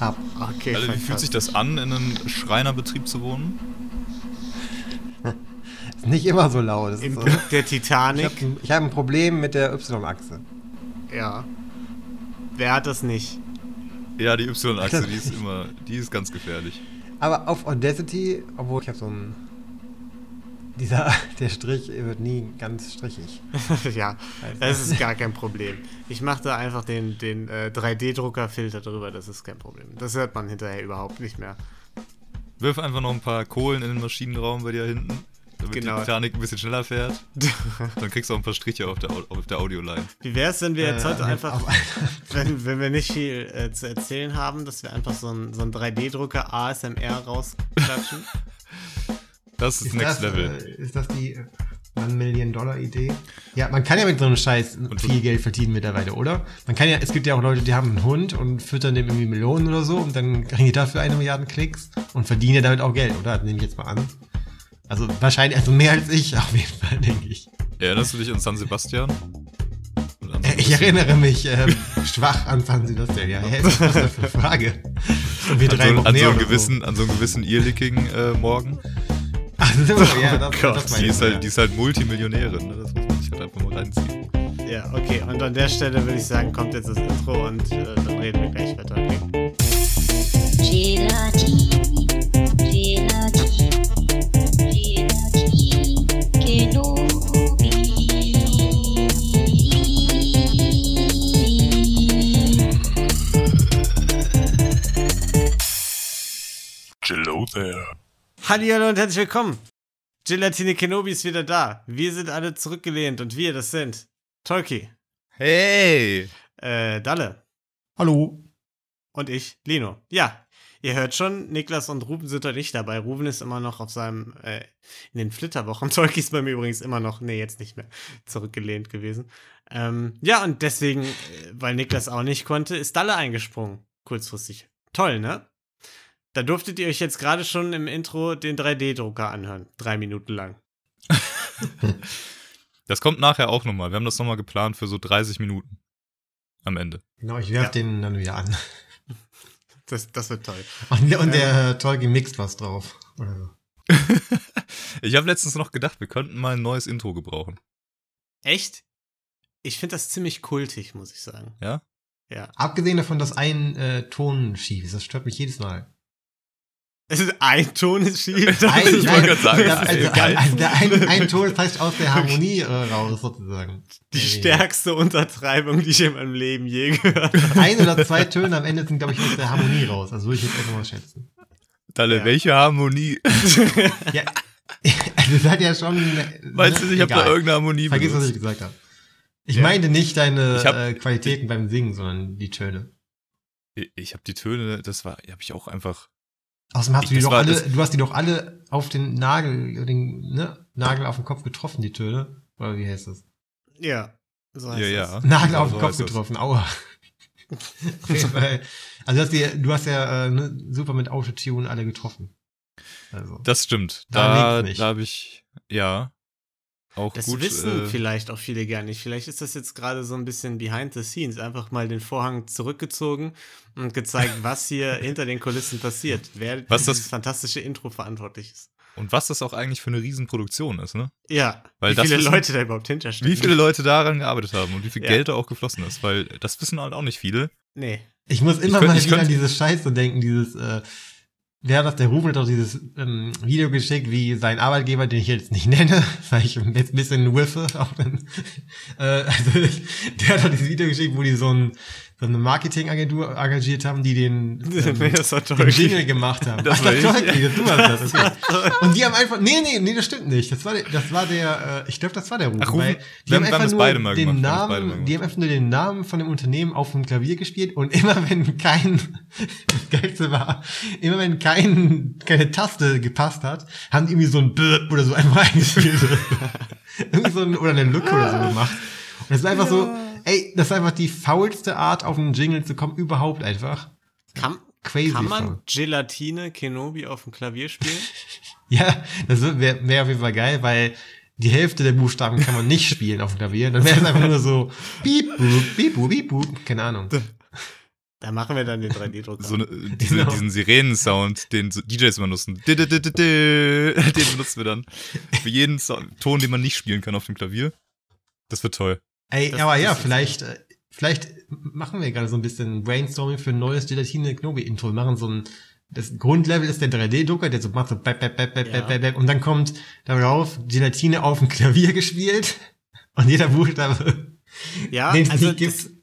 Hab. Okay, Alter, wie fühlt sich das an, in einem Schreinerbetrieb zu wohnen? Ist nicht immer so laut. Das Im ist so. Glück der Ich Titanic. habe ein, ich hab ein Problem mit der Y-Achse. Ja. Wer hat das nicht? Ja, die Y-Achse, die ist immer, die ist ganz gefährlich. Aber auf Audacity, obwohl ich habe so ein. Dieser, der Strich wird nie ganz strichig. ja, das ist gar kein Problem. Ich mache da einfach den, den äh, 3D-Drucker-Filter drüber, das ist kein Problem. Das hört man hinterher überhaupt nicht mehr. Wirf einfach noch ein paar Kohlen in den Maschinenraum bei dir hinten, damit Genau. die Titanic ein bisschen schneller fährt. Dann kriegst du auch ein paar Striche auf der, Au- auf der Audioline. Wie wäre es, wenn wir jetzt Äh, heute einfach, wenn, wenn wir nicht viel äh, zu erzählen haben, dass wir einfach so einen so einen 3D-Drucker ASMR rausklatschen? Das ist, Next das, Level. Äh, ist das die äh, One Million Dollar Idee? Ja, man kann ja mit so einem Scheiß viel Geld verdienen mittlerweile, oder? Man kann ja, es gibt ja auch Leute, die haben einen Hund und füttern dem irgendwie Millionen oder so und dann kriegen die dafür eine Milliarde Klicks und verdienen ja damit auch Geld, oder? Das nehme ich jetzt mal an. Also wahrscheinlich, also mehr als ich auf jeden Fall, denke ich. Erinnerst du dich an San Sebastian? Und an so Äh, Ich erinnere mich ähm, schwach an San Sebastian. Ja, hä, was ist das für eine Frage? Und wir an drei so, an, so einen gewissen, an so einen gewissen Earlicking äh, das immer, ja, das, Gott, das Die ist, halt, ja. die ist halt Multimillionärin. Ne? Das muss man sich halt einfach mal reinziehen. Ja, okay. Und an der Stelle würde ich sagen, kommt jetzt das Intro und äh, dann reden wir gleich weiter. Okay? Gelati, Gelati, Gelati, Kenobi. Hello there. Hallihallo und herzlich willkommen. Gelatine Kenobi ist wieder da. Wir sind alle zurückgelehnt und wir, das sind Tolki, Hey! äh, Dalle Hallo. und ich, Lino. Ja, ihr hört schon, Niklas und Ruben sind heute nicht dabei. Ruben ist immer noch auf seinem, äh, in den Flitterwochen. Tolki ist bei mir übrigens immer noch, nee, jetzt nicht mehr, zurückgelehnt gewesen. Ähm, ja, und deswegen, äh, weil Niklas auch nicht konnte, ist Dalle eingesprungen. Kurzfristig. Toll, ne? Da durftet ihr euch jetzt gerade schon im Intro den 3D-Drucker anhören. Drei Minuten lang. Das kommt nachher auch nochmal. Wir haben das nochmal geplant für so 30 Minuten. Am Ende. Genau, ich werf Ja. den dann wieder an. Das, das wird toll. Und, und der Tolki mixt was drauf. Oder so. Ich habe letztens noch gedacht, wir könnten mal ein neues Intro gebrauchen. Echt? Ich finde das ziemlich kultig, muss ich sagen. Ja? Ja. Abgesehen davon, dass ein äh, Ton schief ist, das stört mich jedes Mal. Es ist ein Ton ist schief. Ein, ich wollte gerade sagen, das, also, ist geil. also, der ein, ein Ton fällt aus der Harmonie äh, raus, sozusagen. Die Nee, stärkste Untertreibung, die ich in meinem Leben je gehört habe. Ein oder zwei Töne am Ende sind, glaube ich, aus der Harmonie raus. Also würde ich jetzt einfach mal schätzen. Dalle, Ja. welche Harmonie? Ja, also das hat ja schon. Weißt du, ich habe da irgendeine Harmonie Vergiss, was ich benutzt. gesagt habe. Ich Ja. meinte nicht deine Ich hab- äh, Qualitäten beim Singen, sondern die Töne. Ich, ich habe die Töne, das war, habe ich auch einfach. Außerdem hast Ich- du die doch alle, du hast die doch alle auf den Nagel, den ne, Nagel auf den Kopf getroffen, die Töne. Oder wie heißt das? Ja. So heißt Ja, ja. das. Nagel Genau auf den so Kopf heißt das. getroffen, aua. Fall. also du hast, die, du hast ja äh, ne, super mit Autotune alle getroffen. Also. Das stimmt. Da da habe ich, ja, auch Das gut. wissen äh, vielleicht auch viele gar nicht. Vielleicht ist das jetzt gerade so ein bisschen behind the scenes. Einfach mal den Vorhang zurückgezogen und gezeigt, was hier hinter den Kulissen passiert. Wer Was für das- dieses fantastische Intro verantwortlich ist. Und was das auch eigentlich für eine Riesenproduktion ist, ne? Ja, Weil wie viele wissen- Leute da überhaupt hinterstehen. Wie viele Leute daran gearbeitet haben und wie viel Ja. Geld da auch geflossen ist, weil das wissen halt auch nicht viele. Nee. Ich muss immer könnt- mal ich wieder an dieses Scheiße denken, dieses, äh, wer hat das, der Ruben hat doch dieses ähm, Video geschickt, wie sein Arbeitgeber, den ich jetzt nicht nenne, weil ich jetzt ein bisschen whiffe, auch wenn, äh, also der hat doch dieses Video geschickt, wo die so, ein, so eine Marketingagentur engagiert haben, die den, Nee, ähm, das war den. Jingle gemacht haben. Das Ach, war das das, du warst das, okay. Und die haben einfach, nee, nee, nee, das stimmt nicht. Das war der, das war der, äh, ich glaube, das war der Ruben. Ach, Ruben, weil die wir haben haben- wir haben einfach das nur beide mal den gemacht, wir haben das Namen, die haben einfach nur den Namen von dem Unternehmen auf dem Klavier gespielt und immer wenn kein, das Geilste war, immer wenn kein, keine Taste gepasst hat, haben die irgendwie so ein B oder so einfach eingespielt. irgendwie so ein, oder eine Lücke oder so gemacht. Und das war einfach so, ey, das ist einfach die faulste Art, auf einen Jingle zu kommen, überhaupt einfach. Kann, Crazy. kann man faul. Gelatine Kenobi auf dem Klavier spielen? Ja, das wäre wär auf jeden Fall geil, weil die Hälfte der Buchstaben kann man nicht spielen auf dem Klavier. Dann wäre es einfach nur so piep, boop, piep, boop, piep, boop. Keine Ahnung. Da machen wir dann den 3D-Drucker. So eine, diese, Genau. diesen Sirenen-Sound, den DJs immer nutzen. Den benutzen wir dann. Für jeden Ton, den man nicht spielen kann auf dem Klavier. Das wird toll. Ey, Das- aber ja, vielleicht, äh, vielleicht machen wir gerade so ein bisschen Brainstorming für ein neues Gelatine Knobi Intro. Wir machen so ein, das Grundlevel ist der 3D-Drucker, der so macht so bap, bap, bap, bap, Ja. bap, bap, bap, und dann kommt darauf Gelatine auf dem Klavier gespielt und jeder Buchstabe, ja, den es also nicht das, gibt,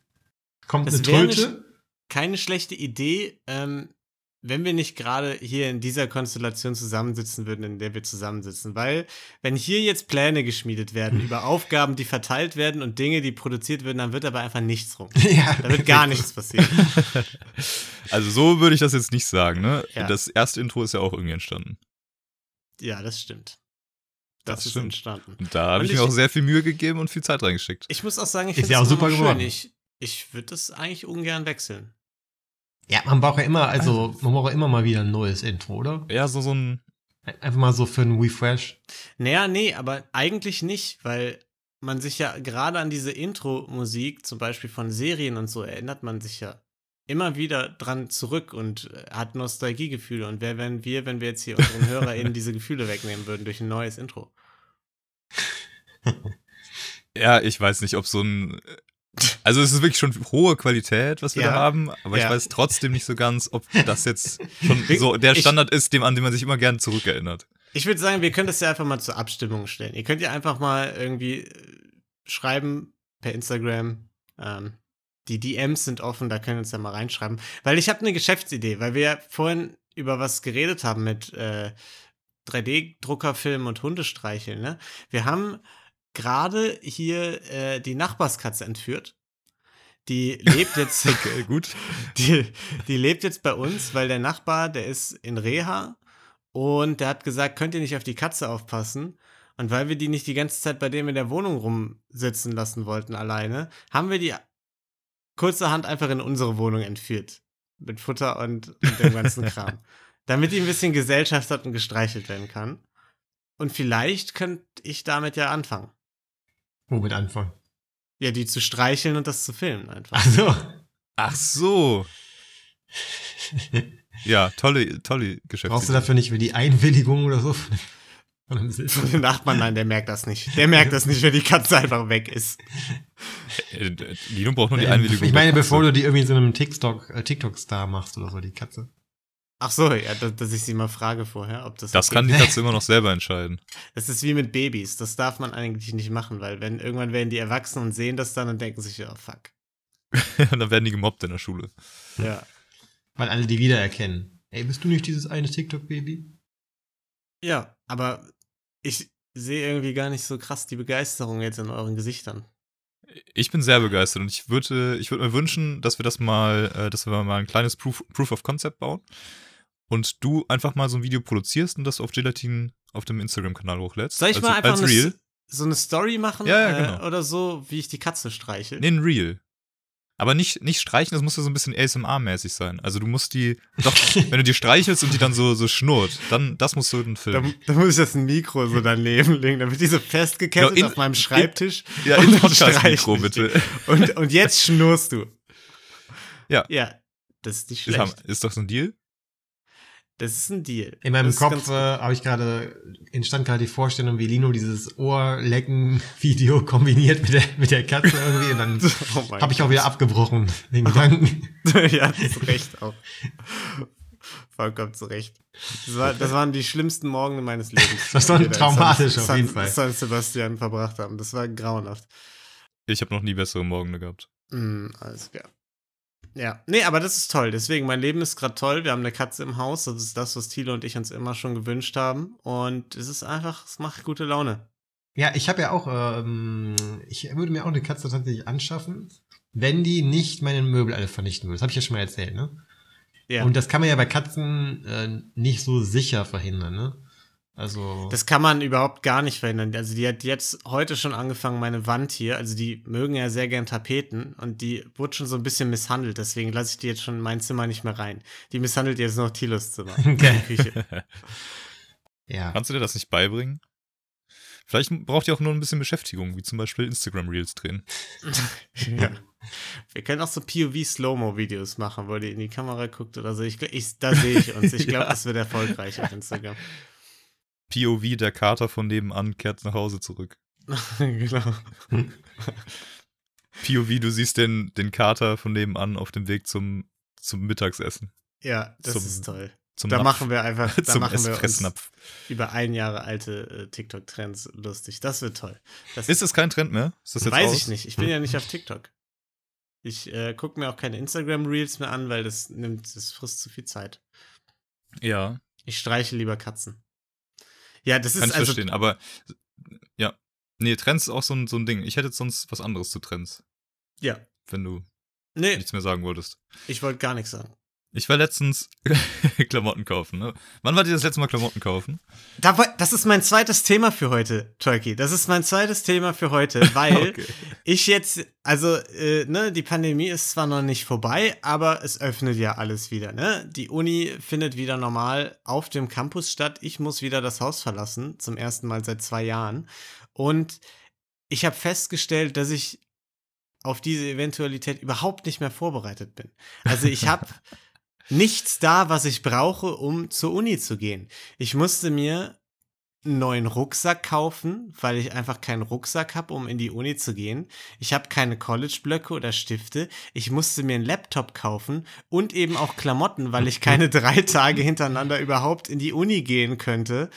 kommt eine Tröte. keine schlechte Idee, ähm, wenn wir nicht gerade hier in dieser Konstellation zusammensitzen würden, in der wir zusammensitzen. Weil, wenn hier jetzt Pläne geschmiedet werden über Aufgaben, die verteilt werden und Dinge, die produziert werden, dann wird aber einfach nichts rum. ja, Da wird gar nichts passieren. Also so würde ich das jetzt nicht sagen, ne? Ja. Das erste Intro ist ja auch irgendwie entstanden. Ja, das stimmt. Das, Das ist stimmt. entstanden. Und da habe Und ich mir ich- auch sehr viel Mühe gegeben und viel Zeit reingesteckt. Ich muss auch sagen, ich finde ja es auch super noch geworden. schön. Ich, ich würde das eigentlich ungern wechseln. Ja, man braucht ja immer, also, man braucht ja immer mal wieder ein neues Intro, oder? Ja, so, so ein. Einfach mal so für einen Refresh. Naja, nee, aber eigentlich nicht, weil man sich ja gerade an diese Intro-Musik, zum Beispiel von Serien und so, erinnert man sich ja immer wieder dran zurück und äh, hat Nostalgiegefühle. Und wer wären wir, wenn wir jetzt hier unseren HörerInnen diese Gefühle wegnehmen würden durch ein neues Intro? Ja, ich weiß nicht, ob so ein. Also es ist wirklich schon hohe Qualität, was wir Ja. da haben, aber Ja. ich weiß trotzdem nicht so ganz, ob das jetzt schon Ich- so der ich- Standard ist, dem, an den man sich immer gerne zurückerinnert. Ich würde sagen, wir können das ja einfach mal zur Abstimmung stellen. Ihr könnt ja einfach mal irgendwie äh, schreiben per Instagram. Ähm, die DMs sind offen, da können wir uns ja mal reinschreiben. Weil ich habe eine Geschäftsidee, weil wir ja vorhin über was geredet haben mit äh, 3D-Druckerfilmen und Hundestreicheln. Ne? Wir haben gerade hier äh, die Nachbarskatze entführt. Die lebt jetzt Okay, gut. die, die lebt jetzt bei uns, weil der Nachbar, der ist in Reha und der hat gesagt, könnt ihr nicht auf die Katze aufpassen? Und weil wir die nicht die ganze Zeit bei dem in der Wohnung rumsitzen lassen wollten alleine, haben wir die kurzerhand einfach in unsere Wohnung entführt. Mit Futter und, und dem ganzen Kram. Damit die ein bisschen Gesellschaft hat und gestreichelt werden kann. Und vielleicht könnte ich damit ja anfangen. Womit anfangen? Ja, die zu streicheln und das zu filmen einfach. Also. Ach so. Ja, tolle, tolle Geschäfte. Brauchst du dafür nicht für die Einwilligung oder so? Von? Der Nachbarn, nein, der merkt das nicht. Der merkt das nicht, wenn die Katze einfach weg ist. Äh, äh, Lino braucht nur die Einwilligung. Ich meine, bevor du die irgendwie in so einem TikTok, äh, TikTok-Star machst oder so, die Katze. Ach so, ja, dass, dass ich sie mal frage vorher, ob das. Das okay kann die. Katze immer noch selber entscheiden. Das ist wie mit Babys. Das darf man eigentlich nicht machen, weil wenn irgendwann werden die erwachsen und sehen das dann und denken sich, oh fuck. Und dann werden die gemobbt in der Schule. Ja. Weil alle die wiedererkennen. Ey, bist du nicht dieses eine TikTok-Baby? Ja, aber ich sehe irgendwie gar nicht so krass die Begeisterung jetzt in euren Gesichtern. Ich bin sehr begeistert und ich würde, ich würde mir wünschen, dass wir das mal, äh, dass wir mal ein kleines Proof, Proof of Concept bauen und du einfach mal so ein Video produzierst und das auf Gelatin auf dem Instagram-Kanal hochlädst. Soll ich also, mal einfach eine, so eine Story machen? Ja, ja, äh, genau. oder so, wie ich die Katze streichel? Nee, ein Reel. Aber nicht, nicht streichen, das muss ja so ein bisschen ASMR-mäßig sein. Also du musst die, doch, wenn du die streichelst und die dann so, so schnurrt, dann, das musst du Da, filmen. da muss ich das ein Mikro so daneben legen, damit die so festgekettet Genau, in- auf meinem Schreibtisch. Ja, und in Podcast-Mikro, bitte. Und, und jetzt schnurst du. Ja. Ja, das ist nicht Ist, schlecht. ist doch so ein Deal? Das ist ein Deal. In meinem Kopf äh, habe ich gerade, entstand gerade die Vorstellung, wie Lino dieses Ohrlecken-Video kombiniert mit der, mit der Katze irgendwie und dann. Oh habe ich auch wieder abgebrochen, den Gedanken. Ja, zu Recht auch. Vollkommen zu Recht. Das, war, das waren die schlimmsten Morgen meines Lebens. Das war traumatisch San, auf jeden Fall. San Sebastian verbracht haben. Das war grauenhaft. Ich habe noch nie bessere Morgen gehabt. Mm, alles klar. Ja, nee, aber das ist toll. Deswegen, mein Leben ist gerade toll. Wir haben eine Katze im Haus. Das ist das, was Thilo und ich uns immer schon gewünscht haben. Und es ist einfach, es macht gute Laune. Ja, ich habe ja auch, ähm, ich würde mir auch eine Katze tatsächlich anschaffen, wenn die nicht meine Möbel alle vernichten würde. Das habe ich ja schon mal erzählt, ne? Ja. Und das kann man ja bei Katzen äh, nicht so sicher verhindern, ne? Also. Das kann man überhaupt gar nicht verhindern. Also die hat jetzt heute schon angefangen, meine Wand hier, also die mögen ja sehr gern Tapeten und die wurde schon so ein bisschen misshandelt, deswegen lasse ich die jetzt schon in mein Zimmer nicht mehr rein. Die misshandelt jetzt noch Tilos Zimmer. Okay. Die Küche. ja. Kannst du dir das nicht beibringen? Vielleicht braucht ihr auch nur ein bisschen Beschäftigung, wie zum Beispiel Instagram-Reels drehen. ja. Wir können auch so POV-Slow-Mo-Videos machen, wo die in die Kamera guckt oder so. Ich, ich, da sehe ich uns. Ich glaube, Ja. das wird erfolgreich auf Instagram. POV, der Kater von nebenan kehrt nach Hause zurück. genau. POV, du siehst den, den Kater von nebenan auf dem Weg zum, zum Mittagsessen. Ja, das Zum- ist toll. Zum Da Napf. machen wir einfach, da zum machen wir uns über ein Jahre alte äh, TikTok-Trends lustig. Das wird toll. Das Ist das kein Trend mehr? Weiß aus? ich nicht. Ich bin ja nicht auf TikTok. Ich äh, gucke mir auch keine Instagram-Reels mehr an, weil das nimmt, das frisst zu viel Zeit. Ja, Ich streiche lieber Katzen. Ja, das kann ist ich also. verstehen. Aber ja. Nee, Trends ist auch so ein, so ein Ding. Ich hätte sonst was anderes zu Trends, Ja. wenn du Nee, nichts mehr sagen wolltest. ich wollte gar nichts sagen. Ich war letztens Klamotten kaufen, ne? Wann war dir das letzte Mal Klamotten kaufen? Das ist mein zweites Thema für heute, Turkey. Das ist mein zweites Thema für heute, weil Okay. ich jetzt, also, äh, ne, die Pandemie ist zwar noch nicht vorbei, aber es öffnet ja alles wieder, ne? Die Uni findet wieder normal auf dem Campus statt. Ich muss wieder das Haus verlassen, zum ersten Mal seit zwei Jahren. Und ich habe festgestellt, dass ich auf diese Eventualität überhaupt nicht mehr vorbereitet bin. Also ich habe nichts da, was ich brauche, um zur Uni zu gehen. Ich musste mir einen neuen Rucksack kaufen, weil ich einfach keinen Rucksack habe, um in die Uni zu gehen. Ich habe keine College-Blöcke oder Stifte. Ich musste mir einen Laptop kaufen und eben auch Klamotten, weil ich keine drei Tage hintereinander überhaupt in die Uni gehen könnte.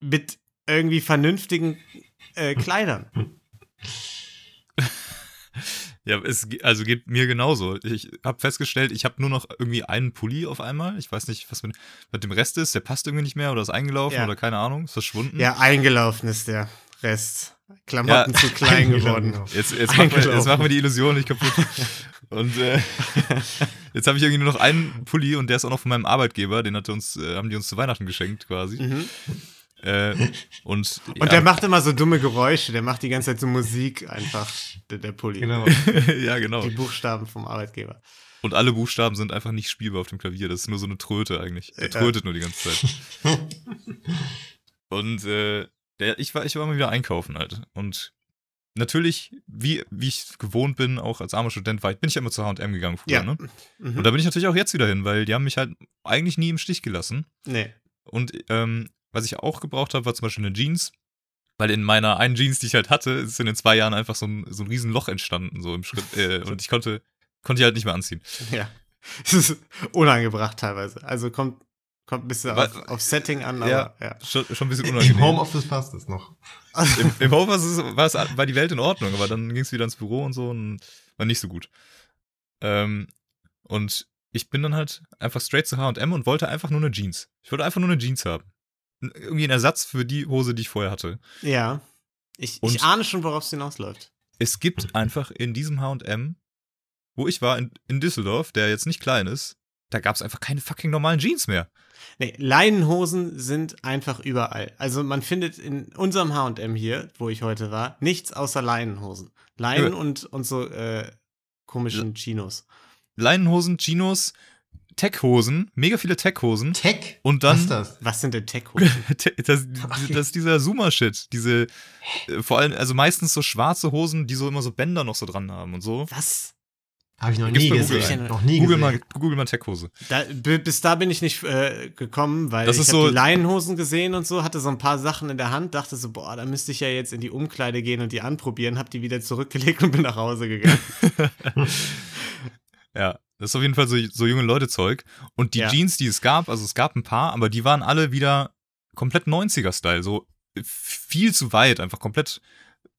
Mit irgendwie vernünftigen äh, Kleidern. Ja, es also geht mir genauso. Ich habe festgestellt, ich habe nur noch irgendwie einen Pulli auf einmal. Ich weiß nicht, was mit, mit dem Rest ist. Der passt irgendwie nicht mehr oder ist eingelaufen Ja. oder keine Ahnung, ist verschwunden. Ja, eingelaufen ist der Rest. Klamotten Ja. zu klein geworden. Jetzt, jetzt, machen wir, jetzt machen wir die Illusion nicht kaputt. Und äh, jetzt habe ich irgendwie nur noch einen Pulli und der ist auch noch von meinem Arbeitgeber. Den hat uns, äh, haben die uns zu Weihnachten geschenkt quasi. Mhm. Äh, und Und ja, der macht immer so dumme Geräusche. Der macht die ganze Zeit so Musik einfach, der, der Pulli. Genau. ja, genau. Die Buchstaben vom Arbeitgeber. Und alle Buchstaben sind einfach nicht spielbar auf dem Klavier. Das ist nur so eine Tröte eigentlich. Der Ja. trötet nur die ganze Zeit. Und äh, der, ich, war, ich war mal wieder einkaufen halt. Und natürlich, wie, wie ich gewohnt bin, auch als armer Student, war, ich- bin ich ja immer zu H&M gegangen früher, Ja. ne? Mhm. Und da bin ich natürlich auch jetzt wieder hin, weil die haben mich halt eigentlich nie im Stich gelassen. nee. Und ähm, was ich auch gebraucht habe, war zum Beispiel eine Jeans. Weil in meiner einen Jeans, die ich halt hatte, ist in den zwei Jahren einfach so ein, so ein Riesenloch entstanden, so im Schritt. Äh, und ich konnte, konnte die halt nicht mehr anziehen. Ja. Es ist unangebracht teilweise. Also kommt, kommt ein bisschen auf, auf Setting an, aber Ja. ja. Schon, schon ein bisschen unangenehm. Im Homeoffice passt es noch. Im, im Homeoffice war, es, war die Welt in Ordnung, aber dann ging es wieder ins Büro und so und war nicht so gut. Ähm, und ich bin dann halt einfach straight zu H&M und wollte einfach nur eine Jeans. Ich wollte einfach nur eine Jeans haben. Irgendwie ein Ersatz für die Hose, die ich vorher hatte. Ja. Ich, ich ahne schon, worauf es hinausläuft. Es gibt einfach in diesem H&M, wo ich war, in, in Düsseldorf, der jetzt nicht klein ist, da gab es einfach keine fucking normalen Jeans mehr. Nee, Leinenhosen sind einfach überall. Also man findet in unserem H&M hier, wo ich heute war, nichts außer Leinenhosen. Leinen Ja. und, und so äh, komischen Chinos. Leinenhosen, Chinos, Tech-Hosen, mega viele Tech-Hosen. Tech? Und dann- Was ist das? Was sind denn Tech-Hosen? das, das ist dieser Zoomer-Shit. Diese, äh, vor allem, also meistens so schwarze Hosen, die so immer so Bänder noch so dran haben und so. Was? Habe ich noch Gibt's nie gesehen. ein. Noch nie Google gesehen. mal, Google mal Tech-Hose. Da, bis da bin ich nicht äh, gekommen, weil Das ich ist habe so- die Leinenhosen gesehen und so, hatte so ein paar Sachen in der Hand, dachte so, boah, da müsste ich ja jetzt in die Umkleide gehen und die anprobieren, hab die wieder zurückgelegt und bin nach Hause gegangen. Ja, das ist auf jeden Fall so, so junge Leute-Zeug. Und die Ja. Jeans, die es gab, also es gab ein paar, aber die waren alle wieder komplett 90er-Style. So viel zu weit, einfach komplett,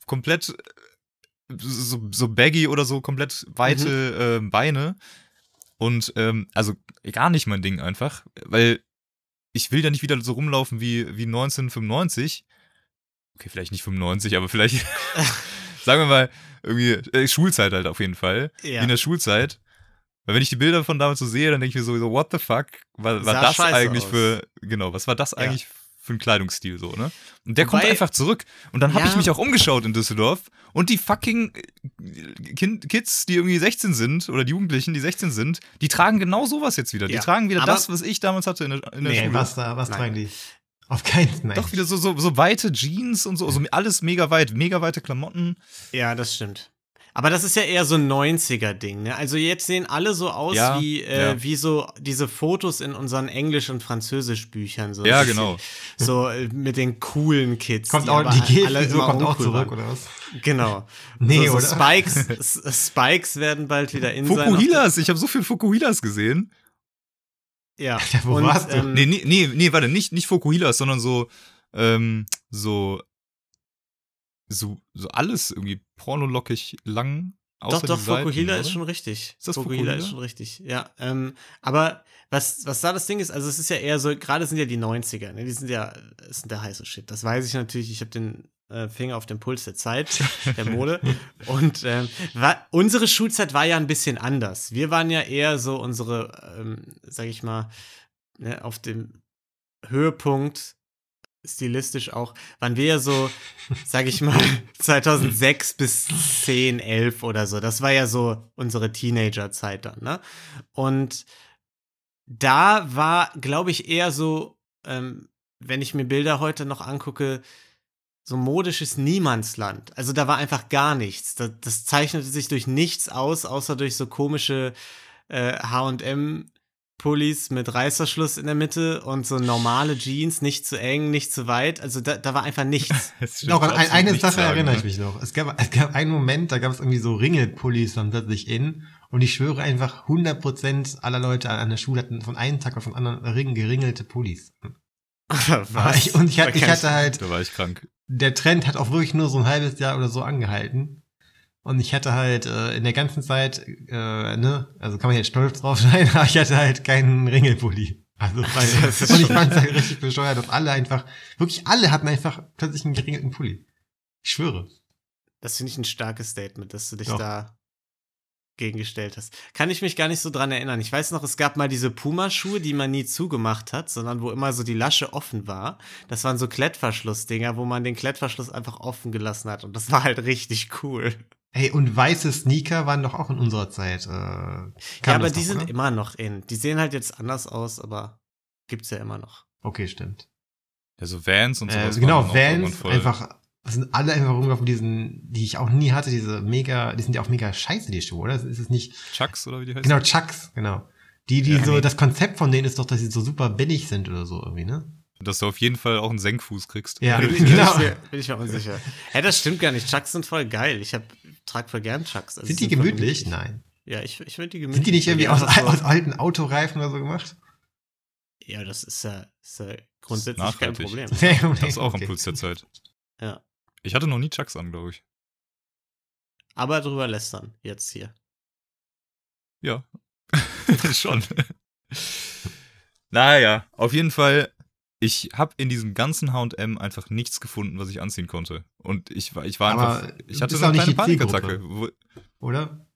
komplett so, so baggy oder so, komplett weite äh, Beine. Und ähm, also gar nicht mein Ding einfach, weil ich will ja nicht wieder so rumlaufen wie, wie 1995. Okay, vielleicht nicht 95, aber vielleicht, sagen wir mal, irgendwie äh, Schulzeit halt auf jeden Fall. Wie Ja. in der Schulzeit. Weil wenn ich die Bilder von damals so sehe, dann denke ich mir so, so what the fuck? Was war das eigentlich aus. für, genau, was war das Ja. eigentlich für ein Kleidungsstil so, ne? Und der kommt Wobei- einfach zurück. Und dann habe Ja. ich mich auch umgeschaut in Düsseldorf und die fucking äh, kind, Kids, die irgendwie 16 sind, oder die Jugendlichen, die 16 sind, die tragen genau sowas jetzt wieder. Die Ja. tragen wieder Aber- das, was ich damals hatte in der, in der Nee, Schule. was da, was Nein. tragen die? Auf keinen Fall. Doch wieder so, so, so weite Jeans und so, also alles mega weit, mega weite Klamotten. Ja, das stimmt. Aber das ist ja eher so ein 90er-Ding, ne? Also jetzt sehen alle so aus Ja, wie, äh, ja. wie so diese Fotos in unseren Englisch- und Französisch-Büchern. So. Ja, genau. So äh, mit den coolen Kids. Kommt die auch, die Gel alle so immer kommt auch zurück, waren. oder was? Genau. Nee, so, so oder? Spikes, Spikes werden bald wieder in sein. Fukuhilas, ich habe so viel Fukuhilas gesehen. Ja. Ja, wo und, warst du? Ähm, Nee, nee, nee, nee, warte, nicht, nicht Fukuhilas, sondern so, ähm, so, so, so alles irgendwie pornolockig lang. Doch, außer doch, Seiten, Fukuhila ist schon richtig. Ist das Fukuhila Fukuhila? ist schon richtig, ja. Ähm, aber was, was da das Ding ist, also es ist ja eher so, gerade sind ja die 90er, ne? die sind ja, das sind der heiße Shit. Das weiß ich natürlich, ich habe den äh, Finger auf dem Puls der Zeit, der Mode. Und ähm, war, unsere Schulzeit war ja ein bisschen anders. Wir waren ja eher so unsere, ähm, sag ich mal, ne, auf dem Höhepunkt stilistisch auch, waren wir ja so, sag ich mal, 2006 bis 10, 11 oder so. Das war ja so unsere Teenagerzeit dann, ne? Und da war, glaube ich, eher so, ähm, wenn ich mir Bilder heute noch angucke, so modisches Niemandsland. Also da war einfach gar nichts. Das, das zeichnete sich durch nichts aus, außer durch so komische äh, H&M Pullis mit Reißverschluss in der Mitte und so normale Jeans, nicht zu eng, nicht zu weit. Also da, da war einfach nichts. Doch, an ein, eine Sache sagen, erinnere ne? ich mich noch. Es gab, es gab einen Moment, da gab es irgendwie so Ringelpullis dann plötzlich in. Und ich schwöre einfach, 100% aller Leute an der Schule hatten von einem Tag auf den anderen Ring, geringelte Pullis. Aber ich, und ich, hatte- ich hatte halt, Da war ich krank. der Trend hat auch wirklich nur so ein halbes Jahr oder so angehalten. Und ich hatte halt äh, in der ganzen Zeit, äh, ne, also kann man jetzt stolz drauf sein, aber ich hatte halt keinen Ringelpulli. Also, weil, und ich fand es halt richtig bescheuert, dass alle einfach, wirklich alle hatten einfach plötzlich einen geringelten Pulli. Ich schwöre. Das finde ich ein starkes Statement, dass du dich Doch. da gegengestellt hast. Kann ich mich gar nicht so dran erinnern. Ich weiß noch, es gab mal diese Puma-Schuhe, die man nie zugemacht hat, sondern wo immer so die Lasche offen war. Das waren so Klettverschlussdinger, wo man den Klettverschluss einfach offen gelassen hat. Und das war halt richtig cool. Ey, und weiße Sneaker waren doch auch in unserer Zeit. Äh, ja, aber das die doch, sind oder? immer noch in. Die sehen halt jetzt anders aus, aber gibt's ja immer noch. Okay, stimmt. Ja, so Vans und Äh, sowas. genau, auch irgendwann Vans, einfach, sind alle einfach rumgelaufen, diesen, die ich auch nie hatte, diese mega, die sind ja auch mega scheiße, die Schuhe, oder? Ist es nicht, Chucks oder wie die heißen? genau, Chucks, genau. Die, die Ja, so, nee. das Konzept von denen ist doch, dass sie so super billig sind oder so irgendwie, ne? Dass du auf jeden Fall auch einen Senkfuß kriegst. Ja, Bin, genau. ich mir, bin ich mir unsicher. Hä, das stimmt gar nicht. Chucks sind voll geil. Ich hab, trag voll gern Chucks. Also Sind die gemütlich? Nein. Ja, ich, ich finde die gemütlich. Sind die nicht irgendwie aus, aus alten Autoreifen oder so gemacht? Ja, das ist ja, ist ja grundsätzlich kein. Problem. Das ist auch Okay. am Puls der Zeit. Ja. Ich hatte noch nie Chucks an, glaube ich. Aber drüber lästern, jetzt hier. Ja. Schon. naja, auf jeden Fall, ich habe in diesem ganzen H&M einfach nichts gefunden, was ich anziehen konnte. Und ich war, ich war Aber einfach, ich hatte so eine nicht kleine die Panikattacke. Oder?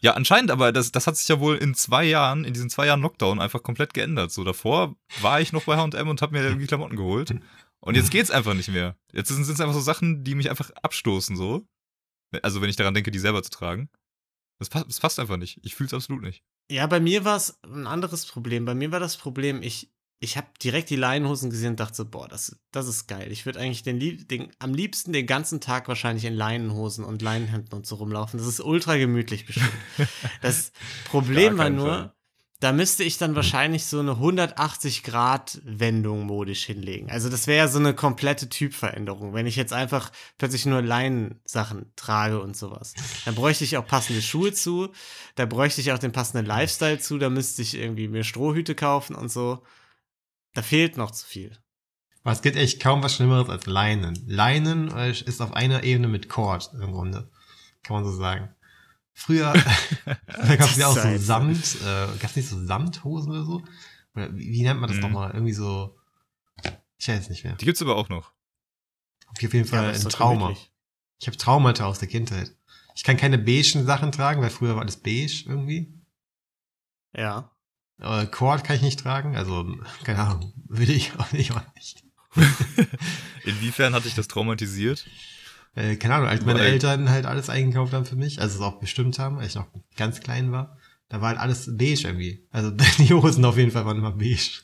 Ja, anscheinend, aber das, das hat sich ja wohl in zwei Jahren, in diesen zwei Jahren Lockdown einfach komplett geändert. So davor war ich noch bei H&M und habe mir irgendwie Klamotten geholt. Und jetzt geht's einfach nicht mehr. Jetzt sind es einfach so Sachen, die mich einfach abstoßen, so. Also wenn ich daran denke, die selber zu tragen. Das, passt, das passt einfach nicht. Ich fühle es absolut nicht. Ja, bei mir war es ein anderes Problem. Bei mir war das Problem, ich, ich habe direkt die Leinenhosen gesehen und dachte so, boah, das, das ist geil. Ich würde eigentlich den, den, am liebsten den ganzen Tag wahrscheinlich in Leinenhosen und Leinenhemden und so rumlaufen. Das ist ultra gemütlich bestimmt. Das Problem war nur, Fall. da müsste ich dann wahrscheinlich so eine 180-Grad-Wendung modisch hinlegen. Also das wäre ja so eine komplette Typveränderung, wenn ich jetzt einfach plötzlich nur Leinensachen trage und sowas. Dann bräuchte ich auch passende Schuhe zu, da bräuchte ich auch den passenden Lifestyle zu, da müsste ich irgendwie mir Strohhüte kaufen und so. Da fehlt noch zu viel. Aber es gibt echt kaum was Schlimmeres als Leinen. Leinen äh, ist auf einer Ebene mit Cord im Grunde. Kann man so sagen. Früher, da gab es ja auch so. Samt, äh, gab es nicht so Samthosen oder so? Oder wie, wie nennt man das Mhm. nochmal? Irgendwie so, ich weiß nicht mehr. Die gibt's aber auch noch. Auf jeden Fall ist ein Trauma. Ich habe Traumata aus der Kindheit. Ich kann keine beigen Sachen tragen, weil früher war alles beige irgendwie. Ja. Äh, Cord kann ich nicht tragen, also keine Ahnung, würde ich auch nicht. Auch nicht. Inwiefern hat dich das traumatisiert? Äh, keine Ahnung, als meine Weil- Eltern halt alles eingekauft haben für mich, also es auch bestimmt haben, als ich noch ganz klein war, da war halt alles beige irgendwie. Also die Hosen auf jeden Fall waren immer beige.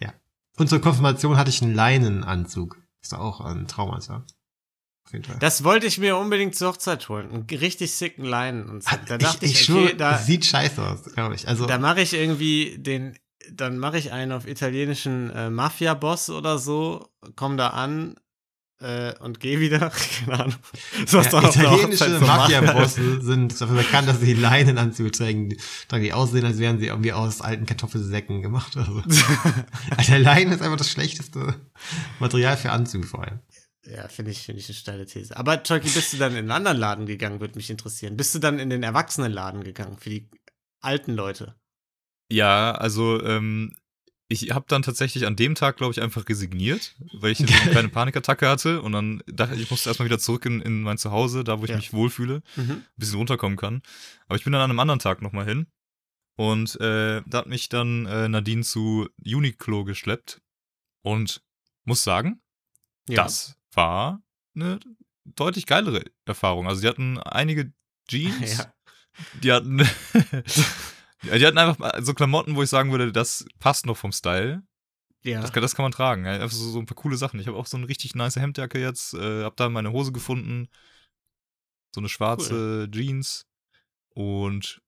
Ja. Und zur Konfirmation hatte ich einen Leinenanzug. Ist doch auch ein Traumata. Das wollte ich mir unbedingt zur Hochzeit holen. Einen richtig sicken Leinen und so. Da dachte ich, ich, ich okay, schwöre, da, das sieht scheiße aus, glaube ich. Also, da mache ich irgendwie den, dann mache ich einen auf italienischen äh, Mafia-Boss oder so, komm da an äh, und gehe wieder. Keine Ahnung. So ja, italienische. Mafia-Bosse sind dafür bekannt, dass sie Leinenanzüge tragen, die, tragen, die aussehen, als wären sie irgendwie aus alten Kartoffelsäcken gemacht. Also. Alter, Leinen ist einfach das schlechteste Material für Anzüge vor allem. Ja, finde ich, finde ich eine steile These. Aber Chucky, bist du dann in einen anderen Laden gegangen, würde mich interessieren. Bist du dann in den Erwachsenenladen gegangen für die alten Leute? Ja, also ähm, ich habe dann tatsächlich an dem Tag, glaube ich, einfach resigniert, weil ich eine kleine Panikattacke hatte und dann dachte ich, ich musste erstmal wieder zurück in, in mein Zuhause, da wo ich Ja. mich wohlfühle, Mhm. ein bisschen runterkommen kann. Aber ich bin dann an einem anderen Tag nochmal hin und äh, da hat mich dann äh, Nadine zu Uniqlo geschleppt und muss sagen, Ja. das war eine deutlich geilere Erfahrung. Also die hatten einige Jeans, Ja. die hatten, die hatten einfach so Klamotten, wo ich sagen würde, das passt noch vom Style. Ja. Das, kann, das kann man tragen. Einfach so, so ein paar coole Sachen. Ich habe auch so eine richtig nice Hemdjacke jetzt, äh, hab da meine Hose gefunden, so eine schwarze Jeans und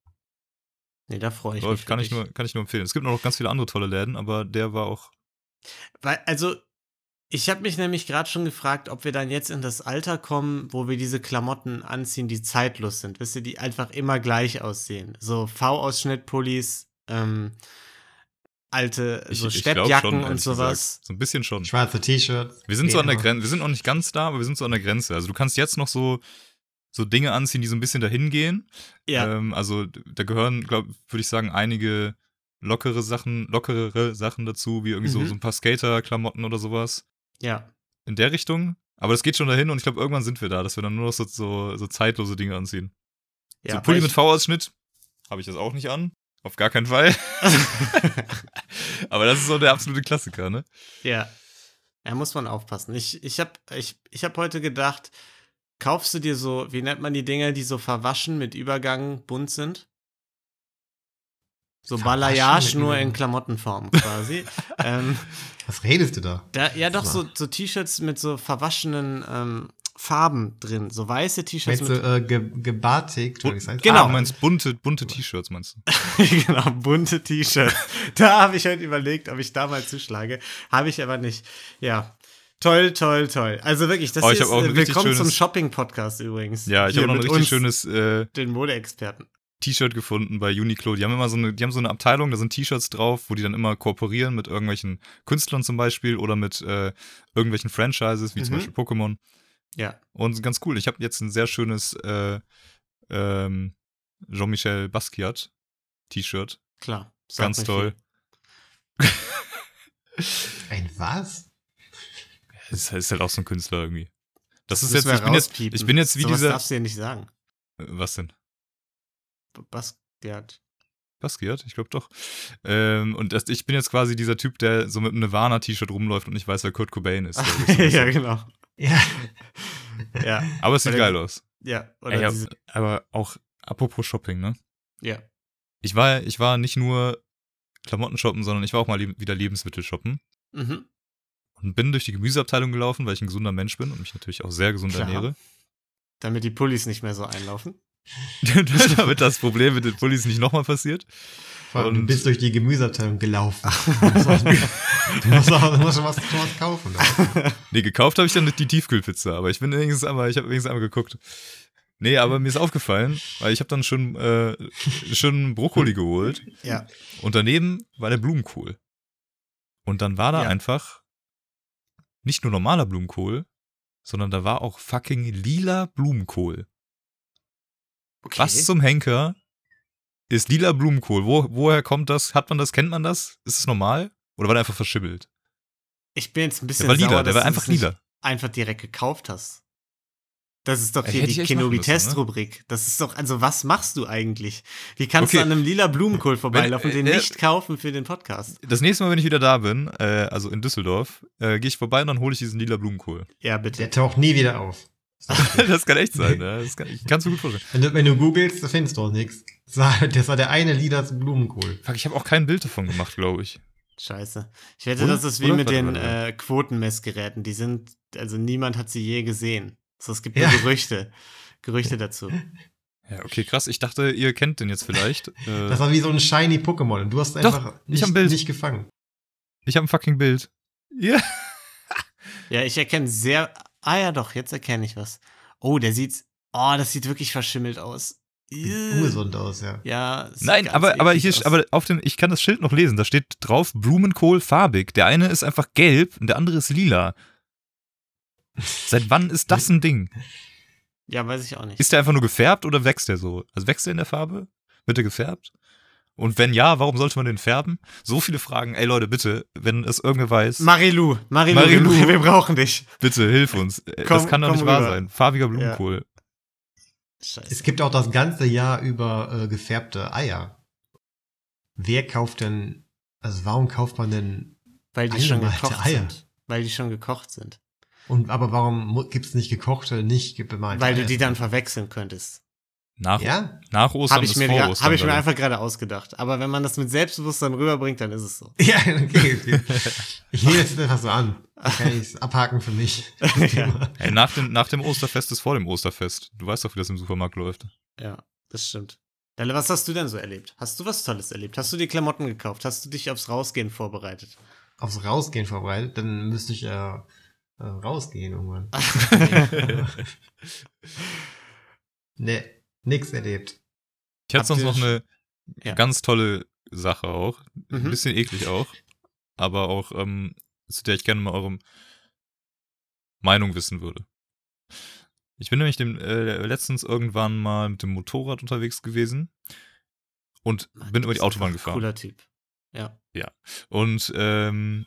nee, da freue ich läuft, mich. kann ich, nur, kann ich nur empfehlen. Es gibt noch ganz viele andere tolle Läden, aber der war auch Weil, also, ich habe mich nämlich gerade schon gefragt, ob wir dann jetzt in das Alter kommen, wo wir diese Klamotten anziehen, die zeitlos sind. Wisst ihr, die einfach immer gleich aussehen. So V-Ausschnitt-Pullis, ähm, alte ich, so Steppjacken schon, und sowas. gesagt. So ein bisschen schon. Schwarze T-Shirts. Wir sind so Wie an der. Grenze, wir sind noch nicht ganz da, aber wir sind so an der Grenze. Also du kannst jetzt noch so, so Dinge anziehen, die so ein bisschen dahin gehen. Ja, Ähm, also da gehören, glaube würde ich sagen, einige lockere Sachen, lockerere Sachen dazu, wie irgendwie so, Mhm. so ein paar Skater-Klamotten oder sowas. Ja. In der Richtung. Aber das geht schon dahin und ich glaube, irgendwann sind wir da, dass wir dann nur noch so, so, so zeitlose Dinge anziehen. ja so Pulli mit V-Ausschnitt habe ich das auch nicht an. Auf gar keinen Fall. Aber das ist so der absolute Klassiker, ne? Ja. Da muss man aufpassen. Ich, ich habe ich, ich hab heute gedacht, kaufst du dir so, wie nennt man die Dinger, die so verwaschen mit Übergang bunt sind? So Balayage nur in. Klamottenform quasi. ähm, Was redest du da? da, ja, doch, so, so T-Shirts mit so verwaschenen ähm, Farben drin. So weiße T-Shirts mit. du äh, ge gebartigt? Bu- heißt? Genau. Ah, du meinst bunte, bunte T-Shirts, meinst du? genau, bunte T-Shirts. da habe ich heute überlegt, ob ich da mal zuschlage. Habe ich aber nicht. Ja. Toll, toll, toll. Also wirklich, das Oh, ist, äh, willkommen zum schönes- Shopping-Podcast übrigens. Ja, ich habe noch ein richtig uns, schönes äh, Den Modeexperten. T-Shirt gefunden bei Uniqlo. Die haben immer so eine, die haben so eine Abteilung, da sind T-Shirts drauf, wo die dann immer kooperieren mit irgendwelchen Künstlern zum Beispiel oder mit äh, irgendwelchen Franchises, wie zum Mhm. Beispiel Pokémon. Ja. Und ganz cool. Ich habe jetzt ein sehr schönes äh, ähm, Jean-Michel Basquiat T-Shirt. Klar. Ganz toll. Ein was? Das ist halt auch so ein Künstler irgendwie. Das, ist müssen jetzt, ich bin jetzt, ich bin jetzt wie Sowas dieser. darfst du ja nicht sagen. Äh, Was denn? Basquiat. Basquiat? Ich glaube doch. Ähm, und das, ich bin jetzt quasi dieser Typ, der so mit einem Nirvana-T-Shirt rumläuft und nicht weiß, wer Kurt Cobain ist. ich, ja, genau. Ja. Ja, Aber es sieht Oder- geil aus. ja. Oder Ey, diese, aber auch apropos Shopping, ne? ja. Ich war, ich war nicht nur Klamotten shoppen, sondern ich war auch mal leb wieder Lebensmittel shoppen Mhm. und bin durch die Gemüseabteilung gelaufen, weil ich ein gesunder Mensch bin und mich natürlich auch sehr gesund Klar. ernähre. Damit die Pullis nicht mehr so einlaufen. Damit das Problem mit den Pullis nicht nochmal passiert. Allem, du bist durch die Gemüseabteilung gelaufen. du musst, auch, du musst, auch, du musst schon, was, schon was kaufen. Ne? Nee, gekauft habe ich dann die Tiefkühlpizza, aber ich bin wenigstens einmal, ich habe wenigstens einmal geguckt. Nee, aber mir ist aufgefallen, weil ich habe dann schon, äh, schon Brokkoli geholt Ja. und daneben war der Blumenkohl. Und dann war da Ja. einfach nicht nur normaler Blumenkohl, sondern da war auch fucking lila Blumenkohl. Okay. Was zum Henker ist lila Blumenkohl? Wo, woher kommt das? Hat man das? Kennt man das? Ist es normal? Oder war der einfach verschibbelt? Ich bin jetzt ein bisschen Der war lila, sauer, der dass war du einfach lila. einfach direkt gekauft hast. Das ist doch Äh, hier hätte die ne? Kenobi-Test-Rubrik. Das ist doch, also was machst du eigentlich? Wie kannst du Okay. an einem lila Blumenkohl vorbeilaufen und äh, den äh, nicht kaufen für den Podcast? Das nächste Mal, wenn ich wieder da bin, äh, also in Düsseldorf, äh, gehe ich vorbei und dann hole ich diesen lila Blumenkohl. Ja, bitte. Der taucht nie wieder auf. das kann echt sein, ne? Das kann, ich kann es mir gut vorstellen. Wenn du, wenn du googelst, da findest du auch nichts. Das war, der eine Lieder zum Blumenkohl. Fuck, ich habe auch kein Bild davon gemacht, glaube ich. Scheiße. Ich wette, Oder? das ist wie mit den äh, Quotenmessgeräten. Die sind, also niemand hat sie je gesehen. So, es gibt Ja. nur Gerüchte. Gerüchte dazu. Ja, okay, krass. Ich dachte, ihr kennt den jetzt vielleicht. Äh, Das war wie so ein shiny Pokémon und du hast Doch, einfach ich nicht, ein Bild. nicht gefangen. ich habe ein fucking Bild. Ja. Ja, ich erkenne sehr. Ah ja, doch, jetzt erkenne ich was. Oh, der sieht. Oh, das sieht wirklich verschimmelt aus. Sieht ungesund aus, ja. Ja. Nein, aber, aber hier, aus. aber auf dem, ich kann das Schild noch lesen. Da steht drauf Blumenkohl farbig. Der eine ist einfach gelb und der andere ist lila. Seit wann ist das ein Ding? Ja, weiß ich auch nicht. Ist der einfach nur gefärbt oder wächst der so? Also wächst der in der Farbe? Wird der gefärbt? Und wenn ja, warum sollte man den färben? So viele Fragen. Ey Leute, bitte, wenn es irgendwer weiß, Marilou, Marilou, Marilou. Wir, wir brauchen dich. bitte hilf uns. Äh, Komm- das kann doch nicht wahr rüber. sein. Farbiger Blumenkohl. Scheiße. Es gibt auch das ganze Jahr über äh, gefärbte Eier. Wer kauft denn, also warum kauft man denn, Weil die schon gekocht Eier. sind. Weil die schon gekocht sind. und aber warum gibt es nicht gekochte, nicht bemalte Weil du Eier? die dann verwechseln könntest. Nach, Ja? nach Ostern Habe ich, ist mir, vor Ostern. hab ich mir einfach gerade ausgedacht. Aber wenn man das mit Selbstbewusstsein rüberbringt, dann ist es so. Ja, okay. Ich nehme das jetzt einfach so an. Kann ich abhaken für mich. ja. Ey, nach, dem, nach dem Osterfest ist vor dem Osterfest. Du weißt doch, wie das im Supermarkt läuft. ja, das stimmt. Dalle, was hast du denn so erlebt? Hast du was Tolles erlebt? Hast du dir Klamotten gekauft? Hast du dich aufs Rausgehen vorbereitet? Aufs Rausgehen vorbereitet, dann müsste ich äh, äh, rausgehen irgendwann. nee, nix erlebt. Ich hatte sonst noch eine Ja. ganz tolle Sache auch. Ein Mhm. bisschen eklig auch. Aber auch, ähm, zu der ich gerne mal eure Meinung wissen würde. Ich bin nämlich dem, äh, letztens irgendwann mal mit dem Motorrad unterwegs gewesen und Mann, bin über die Autobahn ein gefahren. Cooler Typ. Ja. Und ähm,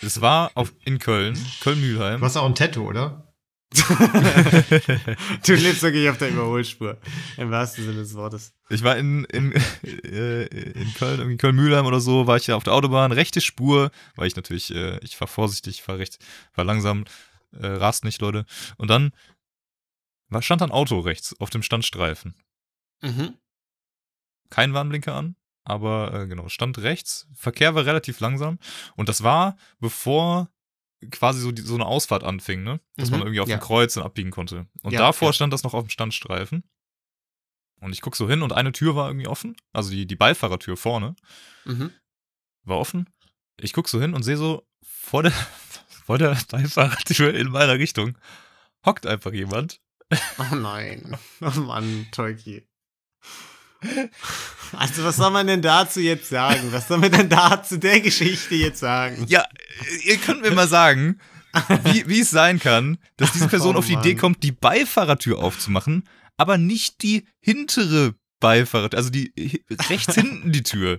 es war auf, in Köln, Köln-Mühlheim. Du hast auch ein Tattoo, oder? du lebst wirklich auf der Überholspur. Im wahrsten Sinne des Wortes. Ich war in, in, äh, in Köln, irgendwie Köln-Mühlheim oder so, war ich ja auf der Autobahn, rechte Spur, weil ich natürlich, äh, ich fahr vorsichtig, ich fahr recht, fahr langsam, äh, rast nicht, Leute. Und dann war, stand ein Auto rechts auf dem Standstreifen. Mhm. Kein Warnblinker an, aber äh, genau, stand rechts. Verkehr war relativ langsam. Und das war, bevor quasi so, die, so eine Ausfahrt anfing, ne? Dass Mhm, man irgendwie auf ja. dem Kreuz dann abbiegen konnte. Und Ja, davor ja. stand das noch auf dem Standstreifen. Und ich guck so hin und eine Tür war irgendwie offen. Also die, die Beifahrertür vorne Mhm. war offen. Ich guck so hin und sehe so vor der, vor der Beifahrertür in meiner Richtung hockt einfach jemand. Oh nein. Oh Mann, Tolki. Also, was soll man denn dazu jetzt sagen? Was soll man denn da zu der Geschichte jetzt sagen? Ja, ihr könnt mir mal sagen, wie, wie es sein kann, dass diese Person Oh auf die Idee kommt, die Beifahrertür aufzumachen, aber nicht die hintere Beifahrertür, also die rechts hinten die Tür.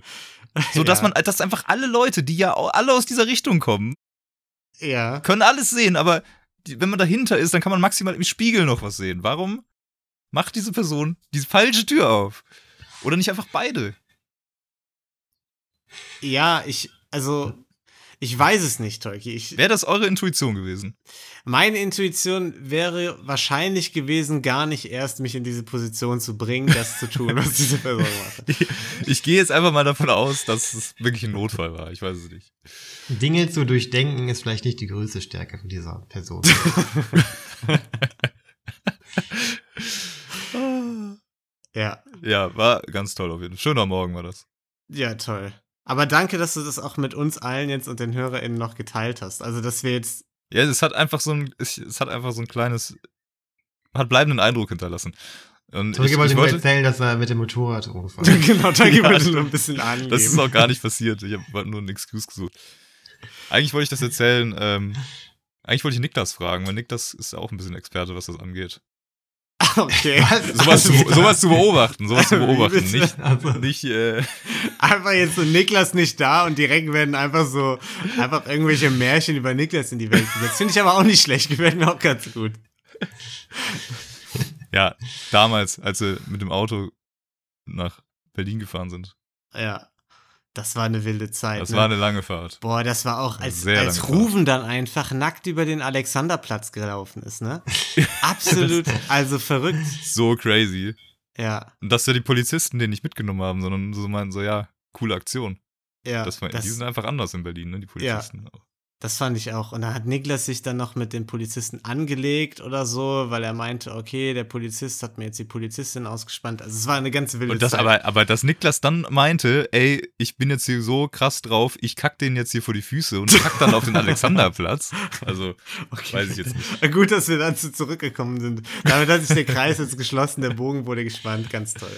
So dass Ja. man, dass einfach alle Leute, die ja alle aus dieser Richtung kommen, Ja. können alles sehen, aber die, wenn man dahinter ist, dann kann man maximal im Spiegel noch was sehen. Warum macht diese Person diese falsche Tür auf? Oder nicht einfach beide? Ja, ich, also, ich weiß es nicht, Tolki. Ich, Wäre das eure Intuition gewesen? meine Intuition wäre wahrscheinlich gewesen, gar nicht erst mich in diese Position zu bringen, das zu tun, was diese Person macht. Ich, ich gehe jetzt einfach mal davon aus, dass es wirklich ein Notfall war. Ich weiß es nicht. Dinge zu durchdenken ist vielleicht nicht die größte Stärke von dieser Person. Ja, Ja, war ganz toll auf jeden Fall. Schöner Morgen war das. ja, toll. Aber danke, dass du das auch mit uns allen jetzt und den HörerInnen noch geteilt hast. Also, dass wir jetzt Ja, es hat einfach so ein, es, es hat einfach so ein kleines, hat bleibenden Eindruck hinterlassen. Und ich, wollte ich nur wollte, erzählen, dass er mit dem Motorrad rumgefahren ist. genau, Tolki Ja, wollte nur ein bisschen angeben. das ist auch gar nicht passiert. Ich habe nur einen Excuse gesucht. Eigentlich wollte ich das erzählen, ähm, eigentlich wollte ich Niklas fragen, weil Niklas ist ja auch ein bisschen Experte, was das angeht. okay. Was? Sowas, zu, Also, sowas zu beobachten, sowas zu beobachten. Nicht, Also, nicht, äh, Einfach jetzt so Niklas nicht da und direkt werden einfach so einfach irgendwelche Märchen über Niklas in die Welt gesetzt. Finde ich aber auch nicht schlecht, gefällt mir auch ganz gut. ja, damals, als wir mit dem Auto nach Berlin gefahren sind. Ja. Das war eine wilde Zeit. Das ne? war eine lange Fahrt. Boah, das war auch, als, Sehr als Ruven dann einfach nackt über den Alexanderplatz gelaufen ist, ne? Absolut, also verrückt. So crazy. Ja, Und dass ja die Polizisten den nicht mitgenommen haben, sondern so meinten so, ja, coole Aktion. ja. das war, das, die sind einfach anders in Berlin, ne, die Polizisten. auch. Das fand ich auch. Und da hat Niklas sich dann noch mit dem Polizisten angelegt oder so, weil er meinte, okay, der Polizist hat mir jetzt die Polizistin ausgespannt. Also es war eine ganz wilde Und das Zeit. aber, aber dass Niklas dann meinte, ey, ich bin jetzt hier so krass drauf, ich kack den jetzt hier vor die Füße und kack dann auf den Alexanderplatz. Also, Okay. weiß ich jetzt nicht. Gut, dass wir dazu zurückgekommen sind. Damit hat sich der Kreis jetzt geschlossen, der Bogen wurde gespannt. Ganz toll.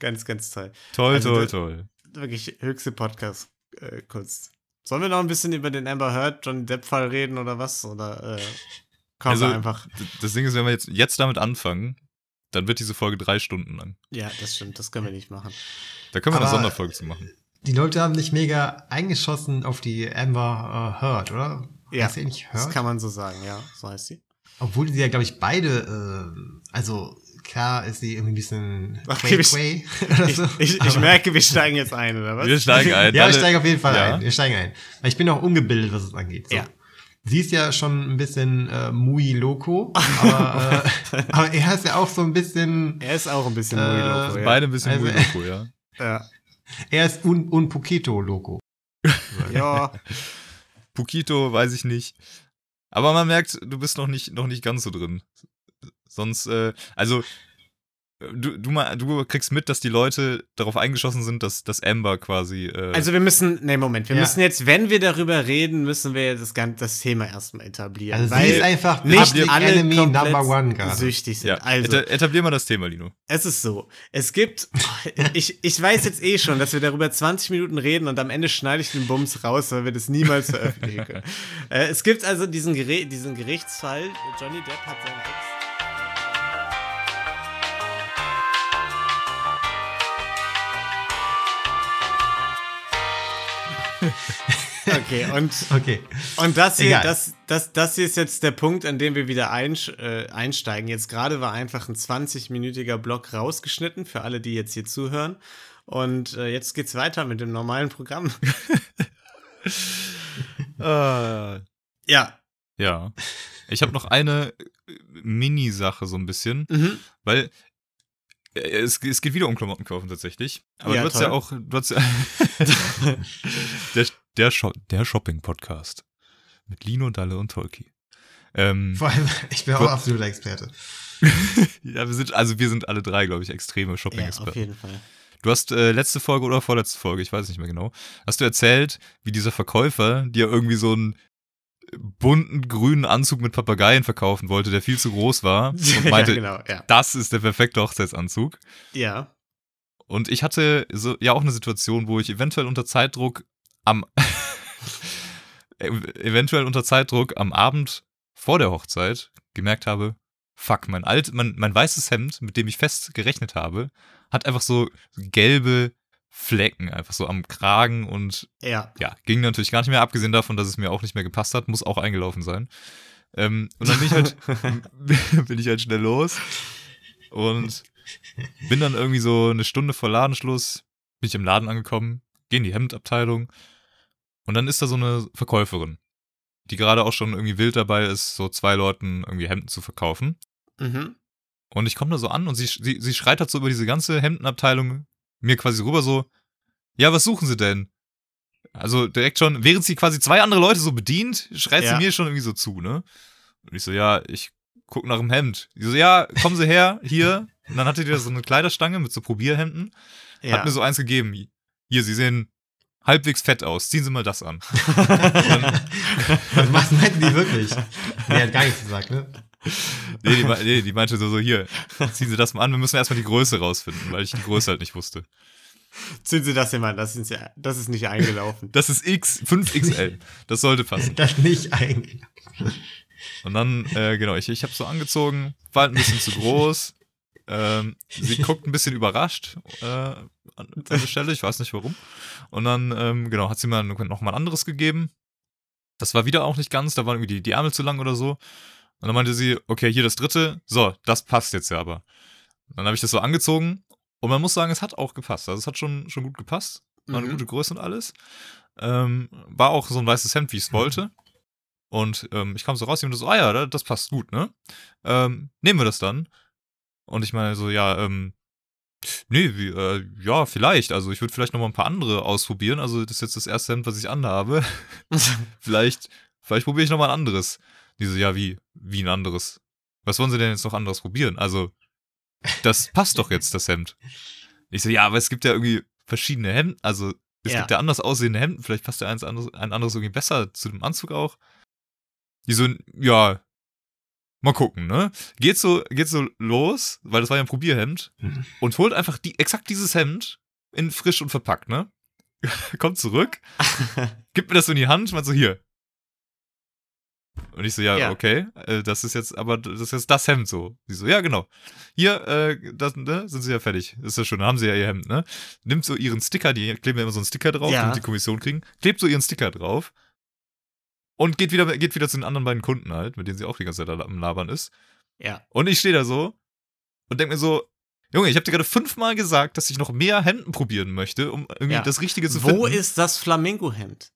Ganz, ganz toll. Toll, Also toll, toll. Wirklich höchste Podcast-Kunst. Sollen wir noch ein bisschen über den Amber Heard, Johnny Depp-Fall reden oder was? Oder äh, kommen Also- wir einfach. Das Ding ist, wenn wir jetzt, jetzt damit anfangen, dann wird diese Folge drei Stunden lang. Ja, das stimmt, das können wir nicht machen. Da können wir eine Aber- Sonderfolge zu machen. Die Leute haben nicht mega eingeschossen auf die Amber äh, Heard, oder? Ja, Heißt die nicht Das Heard? kann man so sagen, ja, so heißt sie. Obwohl die ja, glaube ich, beide, äh, also klar ist sie irgendwie ein bisschen Okay, quay, oder Ich, so. ich, ich aber- merke, wir steigen jetzt ein, oder was? Wir steigen ein. Ja, wir steigen auf jeden Fall Ja. ein. Wir steigen ein. Weil ich bin auch ungebildet, was es angeht. So. Ja. Sie ist ja schon ein bisschen äh, muy loco, aber, äh, aber er ist ja auch so ein bisschen, Er ist auch ein bisschen Äh, muy loco, ja. Beide ein bisschen Also- also, Loco, ja. ja. er ist un, un poquito loco. ja, Pukito, weiß ich nicht. Aber man merkt, du bist noch nicht, noch nicht ganz so drin. Sonst, äh, also, du, du, mal, du kriegst mit, dass die Leute darauf eingeschossen sind, dass, dass Amber quasi. Äh, also wir müssen, nee, Moment, wir Ja. müssen jetzt, wenn wir darüber reden, müssen wir das, ganze, das Thema erstmal etablieren. Also weil sie ist einfach nicht alle Enemy komplett Number One gerade. süchtig sind. ja, also, eta etablier mal das Thema, Lino. Es ist so. Es gibt. Ich, ich weiß jetzt eh schon, dass wir darüber 20 Minuten reden und am Ende schneide ich den Bums raus, weil wir das niemals veröffentlichen können. äh, es gibt also diesen, Gere diesen Gerichtsfall. Johnny Depp hat seinen Ex. Okay, und Okay. und das hier, Egal. das, das, das hier ist jetzt der Punkt, an dem wir wieder äh, einsteigen. Jetzt gerade war einfach ein 20-minütiger Block rausgeschnitten für alle, die jetzt hier zuhören. Und äh, jetzt geht's weiter mit dem normalen Programm. Äh, ja. ja. Ich habe noch eine äh, Mini-Sache so ein bisschen, Mhm. weil es, es geht wieder um Klamotten kaufen tatsächlich. Aber Ja, du hast ja auch. Du hast der der, Sho der Shopping-Podcast. Mit Lino, Dalle und Tolki. Ähm, Vor allem, ich bin auch absoluter Experte. ja, wir sind, also wir sind alle drei, glaube ich, extreme Ja, auf Shopping-Experten. jeden Fall. du hast äh, letzte Folge oder vorletzte Folge, ich weiß es nicht mehr genau, hast du erzählt, wie dieser Verkäufer dir irgendwie so einen bunten grünen Anzug mit Papageien verkaufen wollte, der viel zu groß war und meinte, ja, genau, ja. das ist der perfekte Hochzeitsanzug. Ja. Und ich hatte so, ja auch eine Situation, wo ich eventuell unter Zeitdruck am ev- eventuell unter Zeitdruck am Abend vor der Hochzeit gemerkt habe, fuck, mein alt, mein, mein weißes Hemd, mit dem ich fest gerechnet habe, hat einfach so gelbe Flecken, einfach so am Kragen und Ja. ja, ging natürlich gar nicht mehr, abgesehen davon, dass es mir auch nicht mehr gepasst hat, muss auch eingelaufen sein. Ähm, und dann bin ich halt, bin ich halt schnell los und bin dann irgendwie so eine Stunde vor Ladenschluss, bin ich im Laden angekommen, gehe in die Hemdabteilung und dann ist da so eine Verkäuferin, die gerade auch schon irgendwie wild dabei ist, so zwei Leuten irgendwie Hemden zu verkaufen. Mhm. Und ich komme da so an und sie, sie, sie schreit halt so über diese ganze Hemdenabteilung mir quasi rüber so, ja, was suchen sie denn? Also direkt schon, während sie quasi zwei andere Leute so bedient, schreit Ja. sie mir schon irgendwie so zu, ne? Und ich so, ja, ich guck nach dem Hemd. Die so, ja, kommen Sie her, hier. Und dann hatte die da so eine Kleiderstange mit so Probierhemden. Ja. Hat mir so eins gegeben. Hier, Sie sehen halbwegs fett aus. Ziehen Sie mal das an. Was meinten die wirklich? Nee, hat gar nichts gesagt, ne? Nee, die, nee, die meinte so, so, hier, ziehen Sie das mal an. Wir müssen erstmal die Größe rausfinden, weil ich die Größe halt nicht wusste. Ziehen Sie das hier mal, das ist, ja, das ist nicht eingelaufen. Das ist X, 5XL. Das sollte passen. Das nicht eigentlich. Und dann, äh, genau, ich, ich habe so angezogen, war halt ein bisschen zu groß. Ähm, sie guckt ein bisschen überrascht äh, an der Stelle, ich weiß nicht warum. Und dann, ähm, genau, hat sie mir noch mal ein anderes gegeben. Das war wieder auch nicht ganz, da waren irgendwie die, die Ärmel zu lang oder so. Und dann meinte sie, okay, hier das dritte, so, das passt jetzt ja aber. Dann habe ich das so angezogen und man muss sagen, es hat auch gepasst. Also es hat schon, schon gut gepasst. War eine Mhm. gute Größe und alles. Ähm, war auch so ein weißes Hemd, wie ich es wollte. Und ähm, ich kam so raus und so, ah ja, da- das passt gut, ne? Ähm, nehmen wir das dann. Und ich meine so, ja, ähm, Nee, wie, äh, ja, vielleicht. Also ich würde vielleicht noch mal ein paar andere ausprobieren. Also das ist jetzt das erste Hemd, was ich anhabe. vielleicht, vielleicht probiere ich noch mal ein anderes. Die so, ja, wie, wie ein anderes? Was wollen sie denn jetzt noch anderes probieren? Also, das passt doch jetzt, das Hemd. Ich so, ja, aber es gibt ja irgendwie verschiedene Hemden. Also, es Ja. gibt ja anders aussehende Hemden. Vielleicht passt ja eins anderes, ein anderes irgendwie besser zu dem Anzug auch. Die so, ja, mal gucken, ne? Geht so, geht so los, weil das war ja ein Probierhemd Mhm. und holt einfach die, exakt dieses Hemd in frisch und verpackt, ne? Kommt zurück, gibt mir das so in die Hand, meint so, hier. Und ich so, ja, Ja. okay, äh, das ist jetzt, aber das ist jetzt das Hemd so. Sie so, ja, genau. Hier, äh, das, ne, sind sie ja fertig. Ist ja schon, haben sie ja ihr Hemd, ne? Nimmt so ihren Sticker, die kleben ja immer so einen Sticker drauf, Ja. damit die Kommission kriegen, klebt so ihren Sticker drauf und geht wieder, geht wieder zu den anderen beiden Kunden halt, mit denen sie auch die ganze Zeit am Labern ist. ja. Und ich stehe da so und denke mir so, Junge, ich habe dir gerade fünfmal gesagt, dass ich noch mehr Hemden probieren möchte, um irgendwie Ja. das Richtige zu finden. Wo ist das Flamingo-Hemd?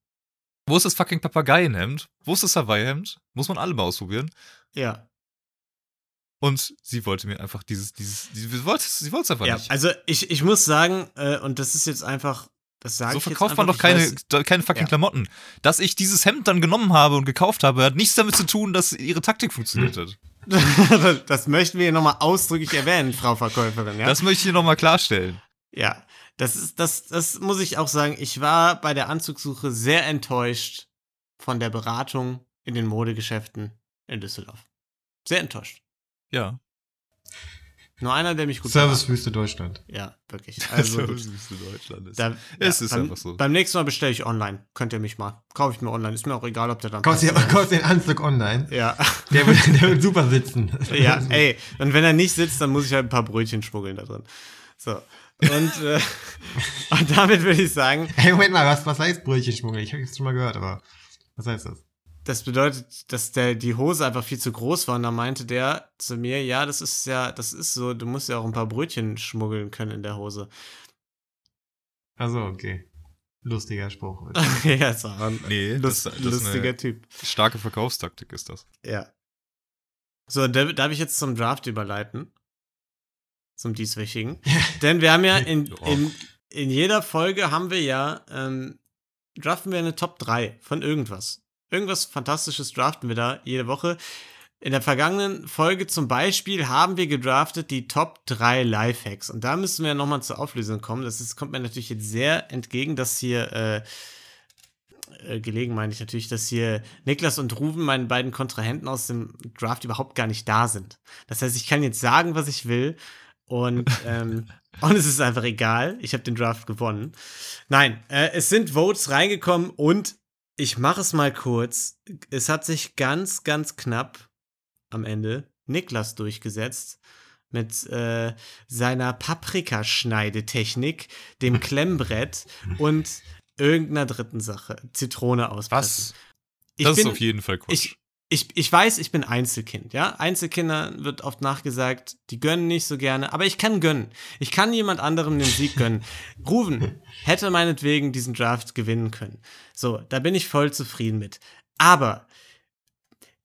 Wo ist das fucking Papageienhemd? Wo ist das Hawaii-Hemd? Muss man alle mal ausprobieren. Ja. Und sie wollte mir einfach dieses, dieses, sie wollte es einfach Ja, nicht. also ich, ich muss sagen, äh, und das ist jetzt einfach, das sage so verkauft man doch keine, weiß- keine fucking Ja. Klamotten. Dass ich dieses Hemd dann genommen habe und gekauft habe, hat nichts damit zu tun, dass ihre Taktik funktioniert hat. das möchten wir hier nochmal ausdrücklich erwähnen, Frau Verkäuferin, ja? Das möchte ich hier nochmal klarstellen. ja. Das ist, das, das muss ich auch sagen. Ich war bei der Anzugssuche sehr enttäuscht von der Beratung in den Modegeschäften in Düsseldorf. Sehr enttäuscht. Ja. Nur einer, der mich gut Servicewüste Deutschland. Ja, wirklich. Also, süße Deutschland ist. Da, Es ist beim, einfach so. Beim nächsten Mal bestelle ich online. Könnt ihr mich mal. Kaufe ich mir online. Ist mir auch egal, ob der dann Kaufst dir den Anzug online. Ja. Der wird, der wird super sitzen. Ja, ey. Und wenn er nicht sitzt, dann muss ich halt ein paar Brötchen schmuggeln da drin. So. Und, äh, und damit würde ich sagen, Hey, Moment mal, was, was heißt Brötchenschmuggel? Ich habe es schon mal gehört, aber was heißt das? das bedeutet, dass der, die Hose einfach viel zu groß war. Und da meinte der zu mir, ja, das ist ja, das ist so, du musst ja auch ein paar Brötchen schmuggeln können in der Hose. Also okay. Lustiger Spruch. ja, ist auch ein Nee, lust, das, das ist lustiger eine Typ. starke Verkaufstaktik ist das. Ja. So, da, darf ich jetzt zum Draft überleiten? Zum dieswöchigen. Denn wir haben ja in, in, in jeder Folge haben wir ja, ähm, draften wir eine Top 3 von irgendwas. Irgendwas Fantastisches draften wir da jede Woche. In der vergangenen Folge zum Beispiel haben wir gedraftet die Top 3 Lifehacks. Und da müssen wir nochmal zur Auflösung kommen. Das ist, kommt mir natürlich jetzt sehr entgegen, dass hier, äh, äh, gelegen meine ich natürlich, dass hier Niklas und Ruven, meine beiden Kontrahenten aus dem Draft, überhaupt gar nicht da sind. Das heißt, ich kann jetzt sagen, was ich will. Und, ähm, und es ist einfach egal. Ich habe den Draft gewonnen. Nein, äh, es sind Votes reingekommen und ich mache es mal kurz. Es hat sich ganz, ganz knapp am Ende Niklas durchgesetzt mit äh, seiner Paprikaschneidetechnik, dem Klemmbrett und irgendeiner dritten Sache. Zitrone auspressen. Ich das bin, ist auf jeden Fall Quatsch. ich, ich, ich weiß, ich bin Einzelkind, ja. Einzelkindern wird oft nachgesagt, die gönnen nicht so gerne, aber ich kann gönnen. Ich kann jemand anderem den Sieg gönnen. Ruven hätte meinetwegen diesen Draft gewinnen können. So, da bin ich voll zufrieden mit. Aber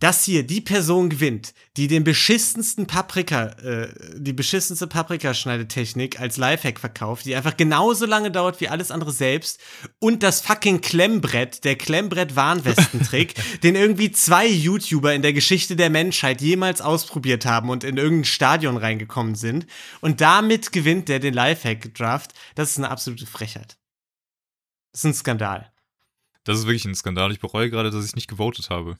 dass hier die Person gewinnt, die den beschissensten Paprika, äh, die beschissenste Paprikaschneidetechnik als Lifehack verkauft, die einfach genauso lange dauert wie alles andere selbst und das fucking Klemmbrett, der Klemmbrett-Warnwestentrick, den irgendwie zwei YouTuber in der Geschichte der Menschheit jemals ausprobiert haben und in irgendein Stadion reingekommen sind und damit gewinnt der den Lifehack-Draft, das ist eine absolute Frechheit. Das ist ein Skandal. Das ist wirklich ein Skandal. Ich bereue gerade, dass ich nicht gewotet habe.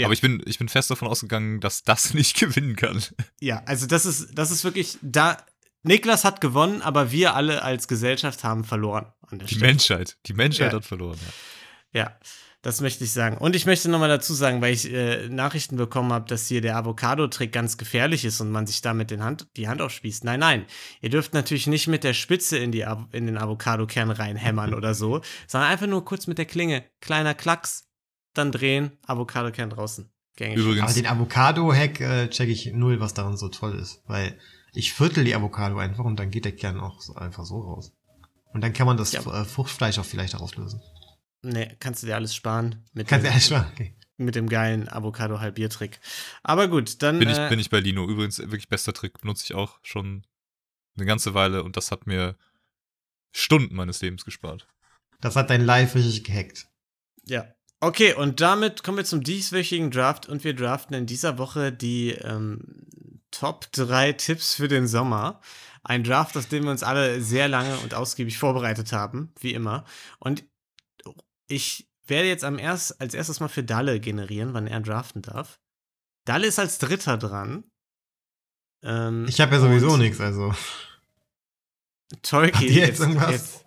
Ja. Aber ich bin, ich bin fest davon ausgegangen, dass das nicht gewinnen kann. Ja, also das ist, das ist wirklich, da, Niklas hat gewonnen, aber wir alle als Gesellschaft haben verloren an der Die Stelle. Menschheit. Die Menschheit Ja. hat verloren. Ja. Ja, das möchte ich sagen. Und ich möchte nochmal dazu sagen, weil ich äh, Nachrichten bekommen habe, dass hier der Avocado-Trick ganz gefährlich ist und man sich damit den Hand, die Hand aufspießt. Nein, nein. Ihr dürft natürlich nicht mit der Spitze in, die, in den Avocado-Kern reinhämmern oder so, sondern einfach nur kurz mit der Klinge. Kleiner Klacks, dann drehen, Avocado-Kern draußen. Gängig. Übrigens, Aber den Avocado-Hack äh, check ich null, was daran so toll ist. Weil ich viertel die Avocado einfach und dann geht der Kern auch so, einfach so raus. Und dann kann man das Ja. äh, Fruchtfleisch auch vielleicht rauslösen. Nee, kannst du dir alles sparen. Mit Kannst du dem, ja schon. Okay. mit dem geilen Avocado-Halbiertrick. Aber gut, dann. bin ich, äh, bin ich bei Lino. Übrigens, wirklich bester Trick. Benutze ich auch schon eine ganze Weile und das hat mir Stunden meines Lebens gespart. Das hat dein Live richtig gehackt. Ja. Okay, und damit kommen wir zum dieswöchigen Draft und wir draften in dieser Woche die ähm, Top 3 Tipps für den Sommer. Ein Draft, auf den wir uns alle sehr lange und ausgiebig vorbereitet haben, wie immer. Und ich werde jetzt am erst, als erstes mal für Dalle generieren, wann er draften darf. Dalle ist als Dritter dran. Ähm, Ich habe ja sowieso nichts, also. Tolki, jetzt, jetzt,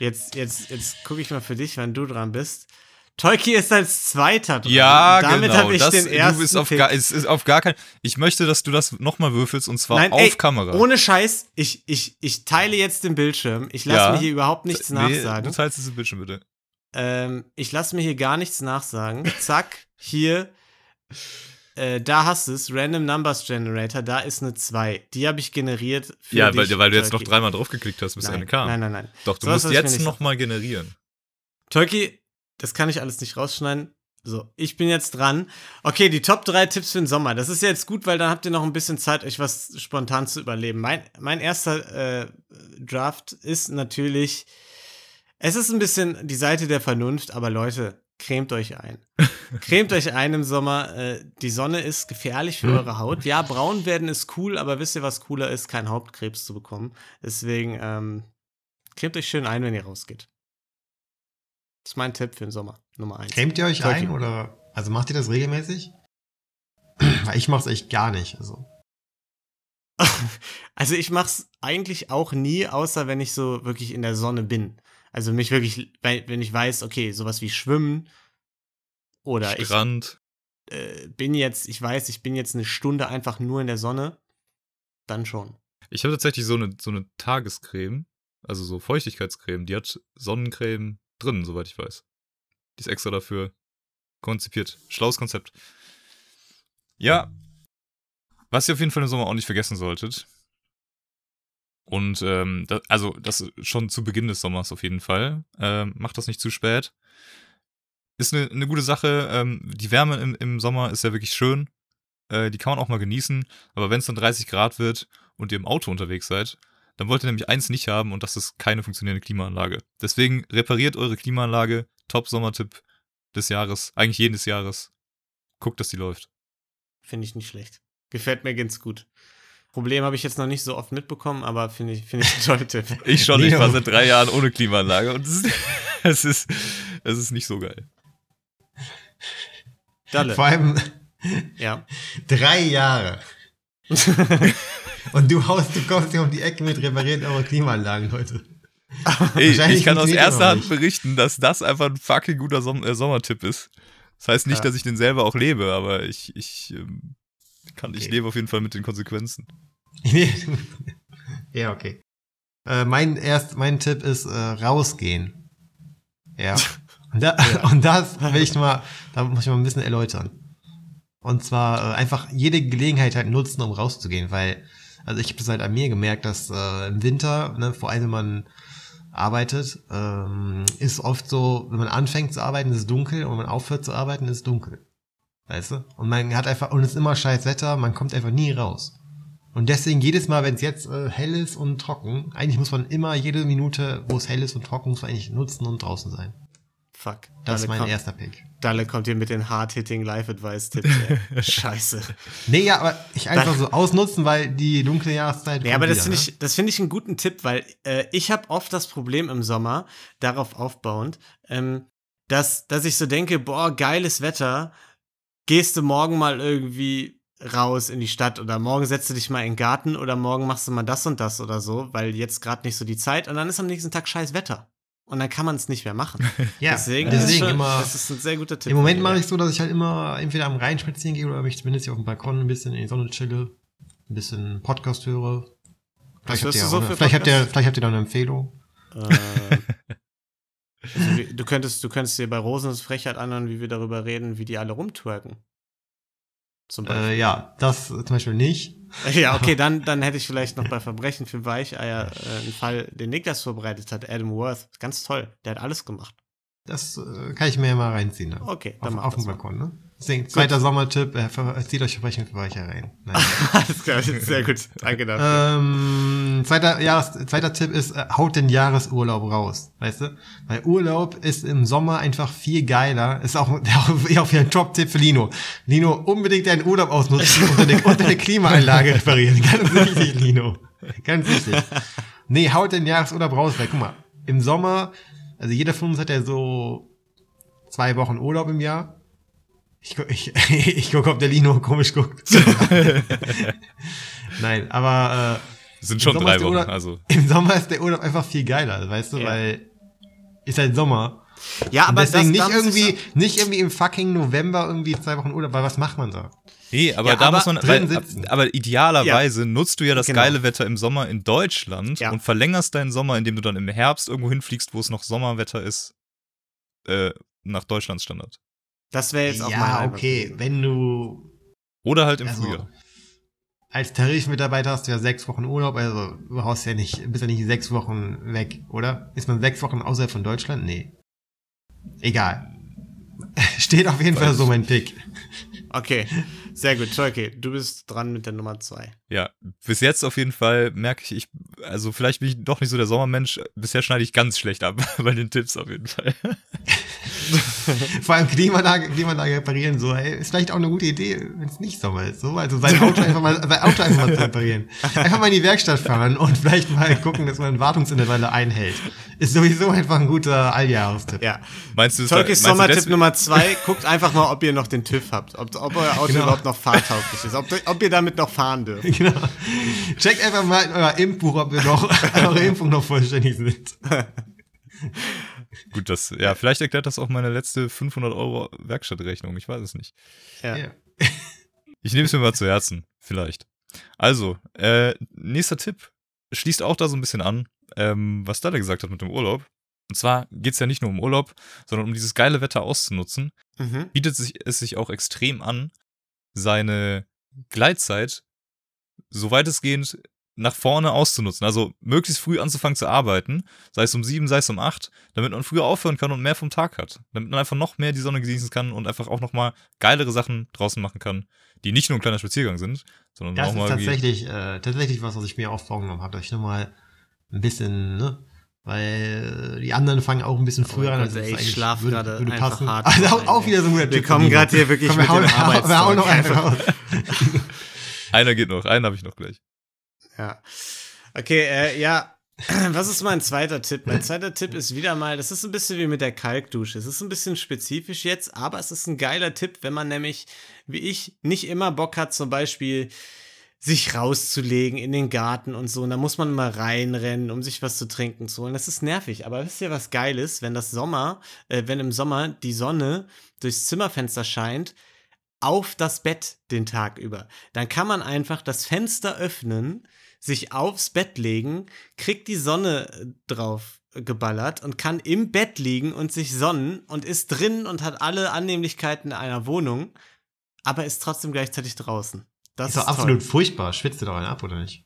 jetzt, jetzt, jetzt gucke ich mal für dich, wann du dran bist. Tolki ist als Zweiter dran. Ja, Damit genau. habe ich das, den ersten du bist auf gar, es ist auf gar kein. Ich möchte, dass du das nochmal würfelst und zwar Nein, auf ey, Kamera. Ohne Scheiß, ich, ich, ich teile jetzt den Bildschirm. Ich lasse Ja. mir hier überhaupt nichts Nee, nachsagen. Du teilst es im Bildschirm bitte. Ähm, ich lasse mir hier gar nichts nachsagen. Zack, hier. Äh, da hast du es, Random Numbers Generator, da ist eine 2. Die habe ich generiert für Ja, dich, weil, weil du jetzt noch dreimal draufgeklickt hast, bis nein, eine kam. Nein, nein, nein. Doch, du Sowas musst jetzt nochmal generieren. Tolki, das kann ich alles nicht rausschneiden. So, ich bin jetzt dran. Okay, die Top 3 Tipps für den Sommer. Das ist ja jetzt gut, weil dann habt ihr noch ein bisschen Zeit, euch was spontan zu überleben. Mein, mein erster äh, Draft ist natürlich. Es ist ein bisschen die Seite der Vernunft, aber Leute, cremt euch ein. cremt euch ein im Sommer. Äh, die Sonne ist gefährlich für eure Haut. Ja, braun werden ist cool, aber wisst ihr, was cooler ist? Kein Hauptkrebs zu bekommen. Deswegen, ähm, cremt euch schön ein, wenn ihr rausgeht. Das ist mein Tipp für den Sommer. Nummer eins. Cremt ihr euch Tolki. ein oder, also macht ihr das regelmäßig? Weil ich mach's echt gar nicht, also. Also ich mach's eigentlich auch nie, außer wenn ich so wirklich in der Sonne bin. Also mich wirklich, wenn wenn ich weiß, okay, sowas wie Schwimmen oder Strand. ich äh, bin jetzt, ich weiß, ich bin jetzt eine Stunde einfach nur in der Sonne, dann schon. Ich habe tatsächlich so eine, so eine Tagescreme, also so Feuchtigkeitscreme, die hat Sonnencreme drin, soweit ich weiß. Die ist extra dafür konzipiert. Schlaues Konzept. Ja. Was ihr auf jeden Fall im Sommer auch nicht vergessen solltet. Und ähm, da, also das schon zu Beginn des Sommers auf jeden Fall. Ähm, macht das nicht zu spät. Ist eine, eine gute Sache. Ähm, die Wärme im, im Sommer ist ja wirklich schön. Äh, die kann man auch mal genießen. Aber wenn es dann 30 Grad wird und ihr im Auto unterwegs seid, dann wollt ihr nämlich eins nicht haben und das ist keine funktionierende Klimaanlage. Deswegen repariert eure Klimaanlage. Top-Sommertipp des Jahres, eigentlich jedes Jahres. Guckt, dass die läuft. Finde ich nicht schlecht. Gefällt mir ganz gut. Problem habe ich jetzt noch nicht so oft mitbekommen, aber finde ich, finde ich ein toller Tipp. Ich schon, ich war seit drei Jahren ohne Klimaanlage und es ist, es ist, es ist nicht so geil. Dalle. Vor allem Ja. drei Jahre. Und du haust, du kommst hier um die Ecke mit repariert eure Klimaanlagen heute. Ey, ich kann aus erster Hand berichten, dass das einfach ein fucking guter Som äh, Sommertipp ist. Das heißt nicht, Ja. dass ich den selber auch lebe, aber ich, ich, ähm, kann, ich Okay. lebe auf jeden Fall mit den Konsequenzen. ja, okay. Äh, mein erst, mein Tipp ist äh, rausgehen. Ja. Und, da, und das will ich mal, da muss ich mal ein bisschen erläutern. Und zwar äh, einfach jede Gelegenheit halt nutzen, um rauszugehen, weil, also ich habe das halt an mir gemerkt, dass äh, im Winter, ne, vor allem wenn man arbeitet, ähm, ist oft so, wenn man anfängt zu arbeiten, ist es dunkel und wenn man aufhört zu arbeiten, ist es dunkel. Weißt du? Und man hat einfach, und es ist immer scheiß Wetter, man kommt einfach nie raus. Und deswegen jedes Mal, wenn es jetzt äh, hell ist und trocken, eigentlich muss man immer jede Minute, wo es hell ist und trocken, muss man eigentlich nutzen und draußen sein. Fuck. Das ist Dalle mein kommt, erster Pick. Dalle kommt hier mit den hard-hitting Live-Advice-Tipps. ey. Scheiße. Nee, ja, aber ich einfach so ausnutzen, weil die dunkle Jahreszeit. Kommt aber das finde ne? ich, das finde ich einen guten Tipp, weil äh, ich habe oft das Problem im Sommer, darauf aufbauend, ähm, dass, dass ich so denke, boah, geiles Wetter, gehst du morgen mal irgendwie raus in die Stadt oder morgen setzt du dich mal in den Garten oder morgen machst du mal das und das oder so, weil jetzt gerade nicht so die Zeit und dann ist am nächsten Tag scheiß Wetter. Und dann kann man es nicht mehr machen. Ja, deswegen, deswegen, ist schon, immer. das ist ein sehr guter Tipp. Im Moment mache ich so, dass ich halt immer entweder am Rhein spazieren gehe oder mich zumindest hier auf dem Balkon ein bisschen in die Sonne chille, ein bisschen Podcast höre. Vielleicht habt, hörst ihr so vielleicht, habt ihr, vielleicht habt ihr da eine Empfehlung. Äh, also wie- du, könntest, du könntest dir bei Rosens Frechheit anhören, wie wir darüber reden, wie die alle rumtwerken. Zum Beispiel. Äh, ja, das zum Beispiel nicht. ja, okay, dann, dann hätte ich vielleicht noch bei Verbrechen für Weicheier äh, einen Fall, den Niklas vorbereitet hat, Adam Worth. Ganz toll. Der hat alles gemacht. Das äh, kann ich mir ja mal reinziehen. Ne? Okay, Auf, dann auf das dem. Balkon, ne? Deswegen, zweiter Sommertipp, äh, zieht euch Verbrechen für Weicher rein. Alles klar, sehr gut. Danke dafür. ähm, zweiter, Jahres, zweiter Tipp ist, äh, haut den Jahresurlaub raus, weißt du? Weil Urlaub ist im Sommer einfach viel geiler. Ist auch, auch, auch wieder ein Top-Tipp für Lino. Lino, unbedingt deinen Urlaub ausnutzen und deine, und deine Klimaanlage reparieren. Ganz wichtig, Lino. Ganz wichtig. Nee, haut den Jahresurlaub raus, weil guck mal, im Sommer, also jeder von uns hat ja so zwei Wochen Urlaub im Jahr. Ich, ich, ich gucke, ob der Lino komisch guckt. Nein, aber Es sind schon drei Wochen, Urlaub- also. äh, im Sommer ist der Urlaub einfach viel geiler, weißt du, Ja. weil ist halt Sommer. ja, Und aber deswegen nicht irgendwie, nicht irgendwie im fucking November irgendwie zwei Wochen Urlaub, weil was macht man da? Nee, aber Ja, da aber muss man, weil, aber idealerweise nutzt du ja das Genau. geile Wetter im Sommer in Deutschland Ja. und verlängerst deinen Sommer, indem du dann im Herbst irgendwo hinfliegst, wo es noch Sommerwetter ist, äh, nach Deutschlands Standard. Das wäre jetzt auch mein ja, okay, gewesen. wenn du Oder halt im Also, Frühjahr. als Tarifmitarbeiter hast du ja sechs Wochen Urlaub, also du haust ja nicht, bist ja nicht sechs Wochen weg, oder? Ist man sechs Wochen außerhalb von Deutschland? Nee. Egal. Steht auf jeden Fall so mein Pick. Okay, sehr gut. Tolke, du bist dran mit der Nummer zwei. Ja, bis jetzt auf jeden Fall merke ich, ich, also vielleicht bin ich doch nicht so der Sommermensch. Bisher schneide ich ganz schlecht ab bei den Tipps auf jeden Fall. Vor allem Klimaanlage, Klimaanlage reparieren, so, ey, ist vielleicht auch eine gute Idee, wenn es nicht Sommer ist. So, also sein Auto einfach mal, sein Auto einfach mal zu reparieren. Einfach mal in die Werkstatt fahren und vielleicht mal gucken, dass man Wartungsintervalle einhält. Ist sowieso einfach ein guter Alljahres-Tipp. Ja. Meinst du, du Sommertipp Nummer zwei. Guckt einfach mal, ob ihr noch den TÜV habt. Ob, ob euer Auto Genau. überhaupt noch fahrtauglich ist. Ob, ob ihr damit noch fahren dürft. Genau. Checkt einfach mal in euer Impfbuch, ob wir noch, eure Impfung noch vollständig sind. Gut, das, ja, vielleicht erklärt das auch meine letzte 500 Euro Werkstattrechnung. Ich weiß es nicht. Ja. Ja. Ich nehme es mir mal zu Herzen. Vielleicht. Also, äh, nächster Tipp schließt auch da so ein bisschen an, ähm, was Dada gesagt hat mit dem Urlaub. Und zwar geht es ja nicht nur um Urlaub, sondern um dieses geile Wetter auszunutzen. Mhm. Bietet sich, es sich auch extrem an, seine Gleitzeit so weitestgehend nach vorne auszunutzen. Also möglichst früh anzufangen zu arbeiten, sei es um sieben, sei es um acht, damit man früher aufhören kann und mehr vom Tag hat. Damit man einfach noch mehr die Sonne genießen kann und einfach auch noch mal geilere Sachen draußen machen kann, die nicht nur ein kleiner Spaziergang sind, sondern Das auch ist mal irgendwie- tatsächlich, äh, tatsächlich was, was ich mir auch vorgenommen habe, dass ich nochmal ein bisschen, ne, weil die anderen fangen auch ein bisschen früher Oh an. Also ey, ich schlaf würde- gerade würde einfach passen. hart Also auch, auch wieder so ein guter Wir kommen gerade hier wirklich Komm, mit wir hauen, dem wir hauen- wir hauen noch raus. Einer geht noch, einen habe ich noch gleich. Ja. Okay, äh, ja. Was ist mein zweiter Tipp? Mein zweiter Tipp ist wieder mal, das ist ein bisschen wie mit der Kalkdusche. Es ist ein bisschen spezifisch jetzt, aber es ist ein geiler Tipp, wenn man nämlich, wie ich, nicht immer Bock hat, zum Beispiel sich rauszulegen in den Garten und so. Und da muss man mal reinrennen, um sich was zu trinken zu holen. Das ist nervig. Aber wisst ihr, was geil ist, wenn das Sommer, äh, wenn im Sommer die Sonne durchs Zimmerfenster scheint, auf das Bett den Tag über. Dann kann man einfach das Fenster öffnen, sich aufs Bett legen, kriegt die Sonne äh, drauf geballert und kann im Bett liegen und sich sonnen und ist drin und hat alle Annehmlichkeiten einer Wohnung, aber ist trotzdem gleichzeitig draußen. Das ist doch toll. absolut furchtbar. Schwitzt du doch einen ab, oder nicht?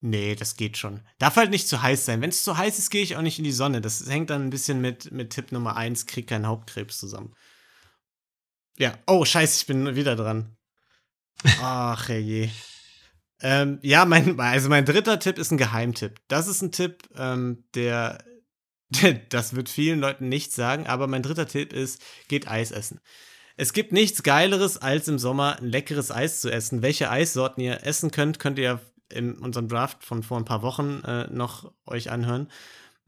Nee, das geht schon. Darf halt nicht zu heiß sein. Wenn es zu heiß ist, gehe ich auch nicht in die Sonne. Das hängt dann ein bisschen mit, mit Tipp Nummer 1, krieg keinen Hauptkrebs zusammen. Ja, oh, scheiße, ich bin wieder dran. Ach, je. Ähm, ja, mein, also mein dritter Tipp ist ein Geheimtipp. Das ist ein Tipp, ähm, der, das wird vielen Leuten nichts sagen, aber mein dritter Tipp ist, geht Eis essen. Es gibt nichts Geileres, als im Sommer ein leckeres Eis zu essen. Welche Eissorten ihr essen könnt, könnt ihr in unserem Draft von vor ein paar Wochen äh, noch euch anhören.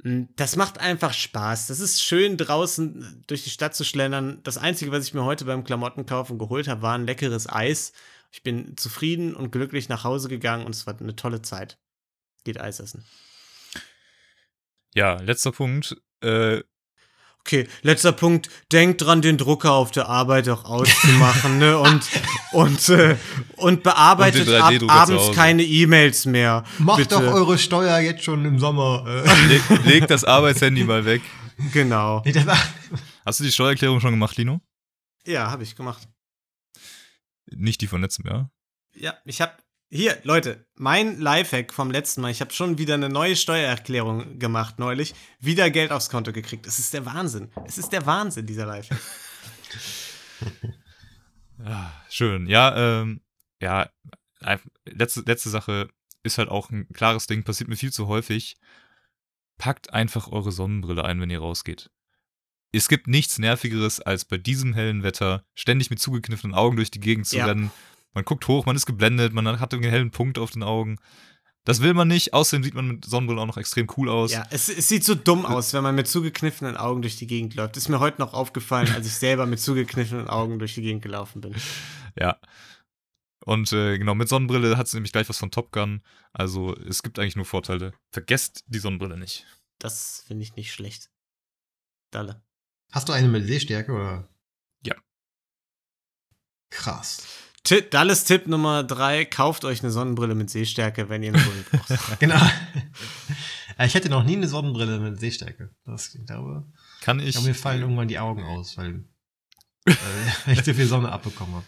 Mm, Das macht einfach Spaß. Das ist schön draußen durch die Stadt zu schlendern. Das Einzige, was ich mir heute beim Klamottenkaufen geholt habe, war ein leckeres Eis. Ich bin zufrieden und glücklich nach Hause gegangen und es war eine tolle Zeit. Geht Eis essen. Ja, letzter Punkt. Äh, Okay, letzter Punkt. Denkt dran, den Drucker auf der Arbeit auch auszumachen, ne? Und, und, äh, und bearbeitet Und ab 3D-Drucker zu abends keine E-Mails mehr. Macht Bitte. doch eure Steuer jetzt schon im Sommer. Äh. leg, leg das Arbeitshandy mal weg. Genau. Hast du die Steuererklärung schon gemacht, Lino? Ja, habe ich gemacht. Nicht die von letztem Jahr. Ja, ich habe hier, Leute, mein Lifehack vom letzten Mal. Ich habe schon wieder eine neue Steuererklärung gemacht neulich. Wieder Geld aufs Konto gekriegt. Es ist der Wahnsinn. Es ist der Wahnsinn, dieser Lifehack. Ja, schön. Ja, ähm, ja, letzte, letzte Sache ist halt auch ein klares Ding, passiert mir viel zu häufig. Packt einfach eure Sonnenbrille ein, wenn ihr rausgeht. Es gibt nichts Nervigeres, als bei diesem hellen Wetter ständig mit zugekniffenen Augen durch die Gegend zu Ja. rennen. Man guckt hoch, man ist geblendet, man hat einen hellen Punkt auf den Augen. Das will man nicht. Außerdem sieht man mit Sonnenbrille auch noch extrem cool aus. Ja, es, es sieht so dumm aus, wenn man mit zugekniffenen Augen durch die Gegend läuft. Ist mir heute noch aufgefallen, als ich selber mit zugekniffenen Augen durch die Gegend gelaufen bin. Ja. Und äh, genau, mit Sonnenbrille hat es nämlich gleich was von Top Gun. Also es gibt eigentlich nur Vorteile. Vergesst die Sonnenbrille nicht. Das finde ich nicht schlecht. Dalle. Hast du eine mit Sehstärke oder? Ja. Krass. Ti- Dalles Tipp Nummer drei: Kauft euch eine Sonnenbrille mit Sehstärke, wenn ihr eine Brille braucht. Genau. Ja, ich hatte noch nie eine Sonnenbrille mit Sehstärke. Das, ich glaube, Kann ich glaube, mir fallen irgendwann die Augen aus, weil äh, ich zu viel Sonne abbekommen habe.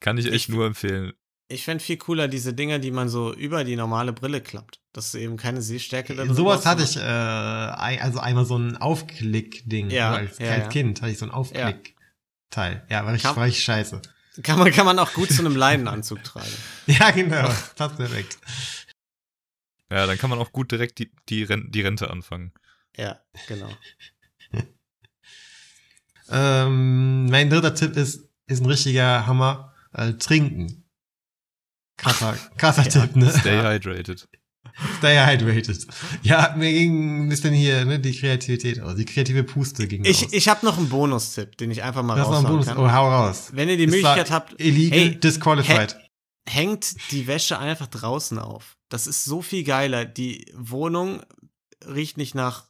Kann ich echt Ich- nur empfehlen. Ich fände viel cooler diese Dinger, die man so über die normale Brille klappt. Dass du eben keine Sehstärke da drin Sowas hatte ich, äh, also einmal so ein Aufklick-Ding. Ja, als ja, als ja. Kind hatte ich so ein Aufklick-Teil. Ja, war richtig, war richtig scheiße. Kann man, kann man auch gut zu einem Leinenanzug tragen. Ja, genau. Passt perfekt. Ja, dann kann man auch gut direkt die, die, Ren die Rente anfangen. Ja, genau. Ähm, mein dritter Tipp ist, ist ein richtiger Hammer. Äh, trinken. Krasser, krasser Ja. Tipp, ne? Stay hydrated. Stay hydrated. Ja, mir ging ein bisschen hier ne, die Kreativität aus. Die kreative Puste ging Ich, aus. ich habe noch einen Bonustipp, den ich einfach mal das ist noch ein raushauen Bonus. kann. Oh, hau raus. Wenn ihr die Ist Möglichkeit habt, Illegal, Hey, disqualified. hängt die Wäsche einfach draußen auf. Das ist so viel geiler. Die Wohnung riecht nicht nach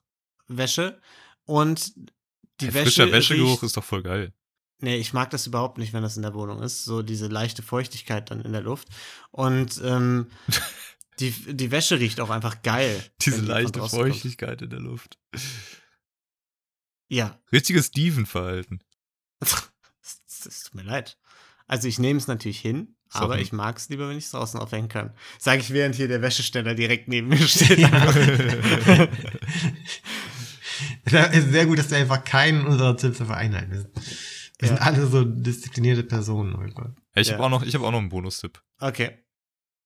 Wäsche und die Der Wäsche frischer Wäschegeruch riecht, ist doch voll geil. Nee, ich mag das überhaupt nicht, wenn das in der Wohnung ist. So diese leichte Feuchtigkeit dann in der Luft. Und ähm, die, die Wäsche riecht auch einfach geil. Diese die leichte. Feuchtigkeit in der Luft. Ja, Richtiges Steven-Verhalten. das tut mir leid. Also ich nehme es natürlich hin, doch aber ich mag es lieber, wenn ich es draußen aufhängen kann. Sage ich, während hier der Wäschesteller direkt neben mir steht. Da ist sehr gut, dass wir einfach keinen unserer Tipps. Wir sind, wir sind Ja. alle so disziplinierte Personen heute. Ich Ja. habe auch, noch- ich hab auch noch einen Bonustipp. okay.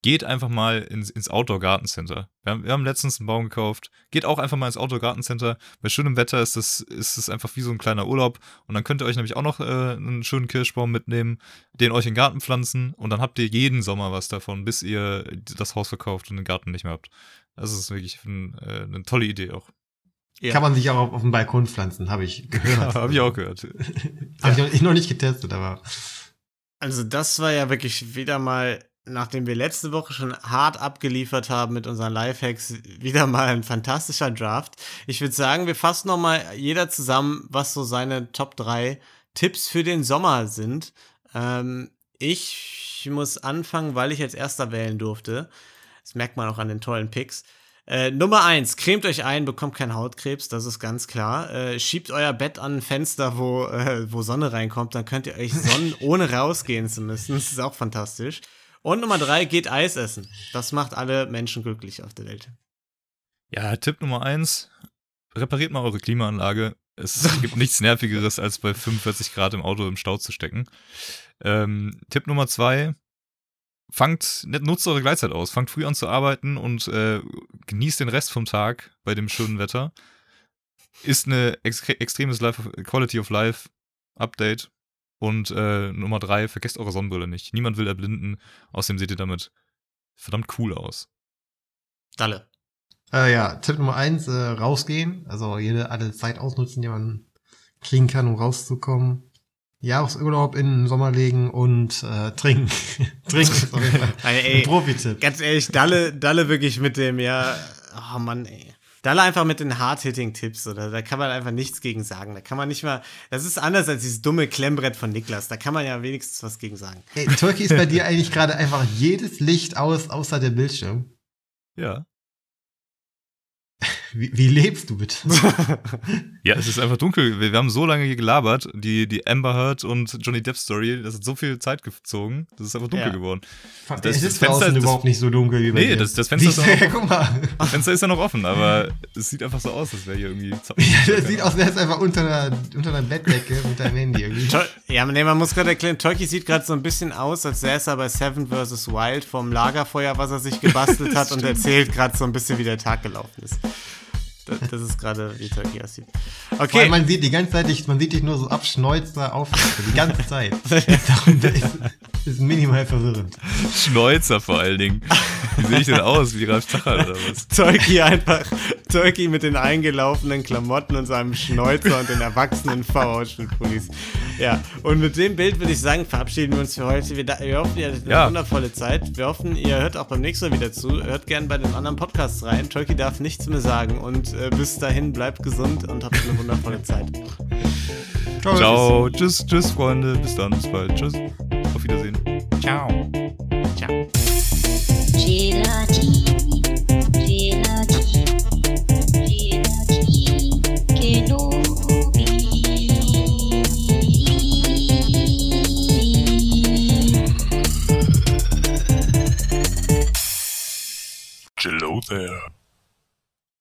Geht einfach mal ins, ins Outdoor-Gartencenter. Wir haben, wir haben letztens einen Baum gekauft. Geht auch einfach mal ins Outdoor-Gartencenter. Bei schönem Wetter ist das, ist das einfach wie so ein kleiner Urlaub. Und dann könnt ihr euch nämlich auch noch äh, einen schönen Kirschbaum mitnehmen, den euch in den Garten pflanzen. Und dann habt ihr jeden Sommer was davon, bis ihr das Haus verkauft und den Garten nicht mehr habt. Das ist wirklich ein, äh, eine tolle Idee auch. Ja. Kann man sich auch auf, auf dem Balkon pflanzen, habe ich gehört. Habe ich auch gehört. Habe ich, noch- ich noch nicht getestet, aber Also das war ja wirklich wieder mal, nachdem wir letzte Woche schon hart abgeliefert haben mit unseren Lifehacks, wieder mal ein fantastischer Draft. Ich würde sagen, wir fassen noch mal jeder zusammen, was so seine Top 3 Tipps für den Sommer sind. Ähm, ich muss anfangen, weil ich als erster wählen durfte. Das merkt man auch an den tollen Picks. Äh, Nummer eins, cremt euch ein, bekommt keinen Hautkrebs, das ist ganz klar. Äh, schiebt euer Bett an ein Fenster, wo, äh, wo Sonne reinkommt, dann könnt ihr euch sonnen, ohne rausgehen zu müssen. Das ist auch fantastisch. Und Nummer drei, geht Eis essen. Das macht alle Menschen glücklich auf der Welt. Ja, Tipp Nummer eins: repariert mal eure Klimaanlage. Es gibt nichts Nervigeres, als bei 45 Grad im Auto im Stau zu stecken. Ähm, Tipp Nummer zwei: fangt, nutzt eure Gleitzeit aus. Fangt früh an zu arbeiten und äh, genießt den Rest vom Tag bei dem schönen Wetter. Ist eine extre extremes Life Quality of Life Update. Und äh, Nummer drei, vergesst eure Sonnenbrille nicht. Niemand will erblinden. Außerdem seht ihr damit verdammt cool aus. Dalle. äh, ja, Tipp Nummer eins, äh, rausgehen. Also jede alle Zeit ausnutzen, die man kriegen kann, um rauszukommen. Jahresurlaub in den Sommer legen und äh, trinken. trinken ist auf jeden Fall ein Profi-Tipp. ganz ehrlich, Dalle, Dalle wirklich mit dem, ja, oh Mann, ey. Dalle einfach mit den Hard-Hitting-Tipps, oder? Da kann man einfach nichts gegen sagen. Da kann man nicht mal, das ist anders als dieses dumme Klemmbrett von Niklas. Da kann man ja wenigstens was gegen sagen. Ey, Turkey ist bei dir eigentlich gerade einfach jedes Licht aus, außer der Bildschirm. Ja. Wie, wie lebst du bitte? Ja, es ist einfach dunkel. Wir, wir haben so lange hier gelabert. Die, die Amber Heard und Johnny Depp Story, das hat so viel Zeit gezogen. Das ist einfach dunkel Ja. geworden. Fuck, Das- es das ist Fenster- draußen das- überhaupt nicht so dunkel wie bei Nee, das- das Fenster ist ja, guck mal. Das Fenster ist ja noch offen, aber es sieht einfach so aus, als wäre hier irgendwie. Ja, das sieht aus, als wärst einfach unter einer, unter einer Bettdecke mit deinem Handy irgendwie. Ja, nee, man muss gerade erklären, Tolki sieht gerade so ein bisschen aus, als säße er bei Seven vs. Wild vom Lagerfeuer, was er sich gebastelt hat und erzählt gerade so ein bisschen, wie der Tag gelaufen ist. Das, das ist gerade, wie Tolki aussieht. Weil Okay, man sieht die ganze Zeit, man sieht dich nur so abschneuzer auf, die ganze Zeit. Darum das ist, ist minimal verwirrend. Schnäuzer vor allen Dingen. Wie sehe ich denn aus? Wie Ralf Zacher oder was? Tolki einfach, Tolki mit den eingelaufenen Klamotten und seinem Schnäuzer und den erwachsenen V-Ausschnittpullis. Ja, und mit dem Bild würde ich sagen, verabschieden wir uns für heute. Wir, da- wir hoffen, ihr hattet eine Ja. wundervolle Zeit. Wir hoffen, ihr hört auch beim nächsten Mal wieder zu. Hört gerne bei den anderen Podcasts rein. Tolki darf nichts mehr sagen und äh, bis dahin bleibt gesund und habt eine wundervolle Zeit. Ciao. Tschüss, tschüss, Freunde. Bis dann, bis bald. Tschüss. Auf Wiedersehen. Ciao. Ciao. Hello there.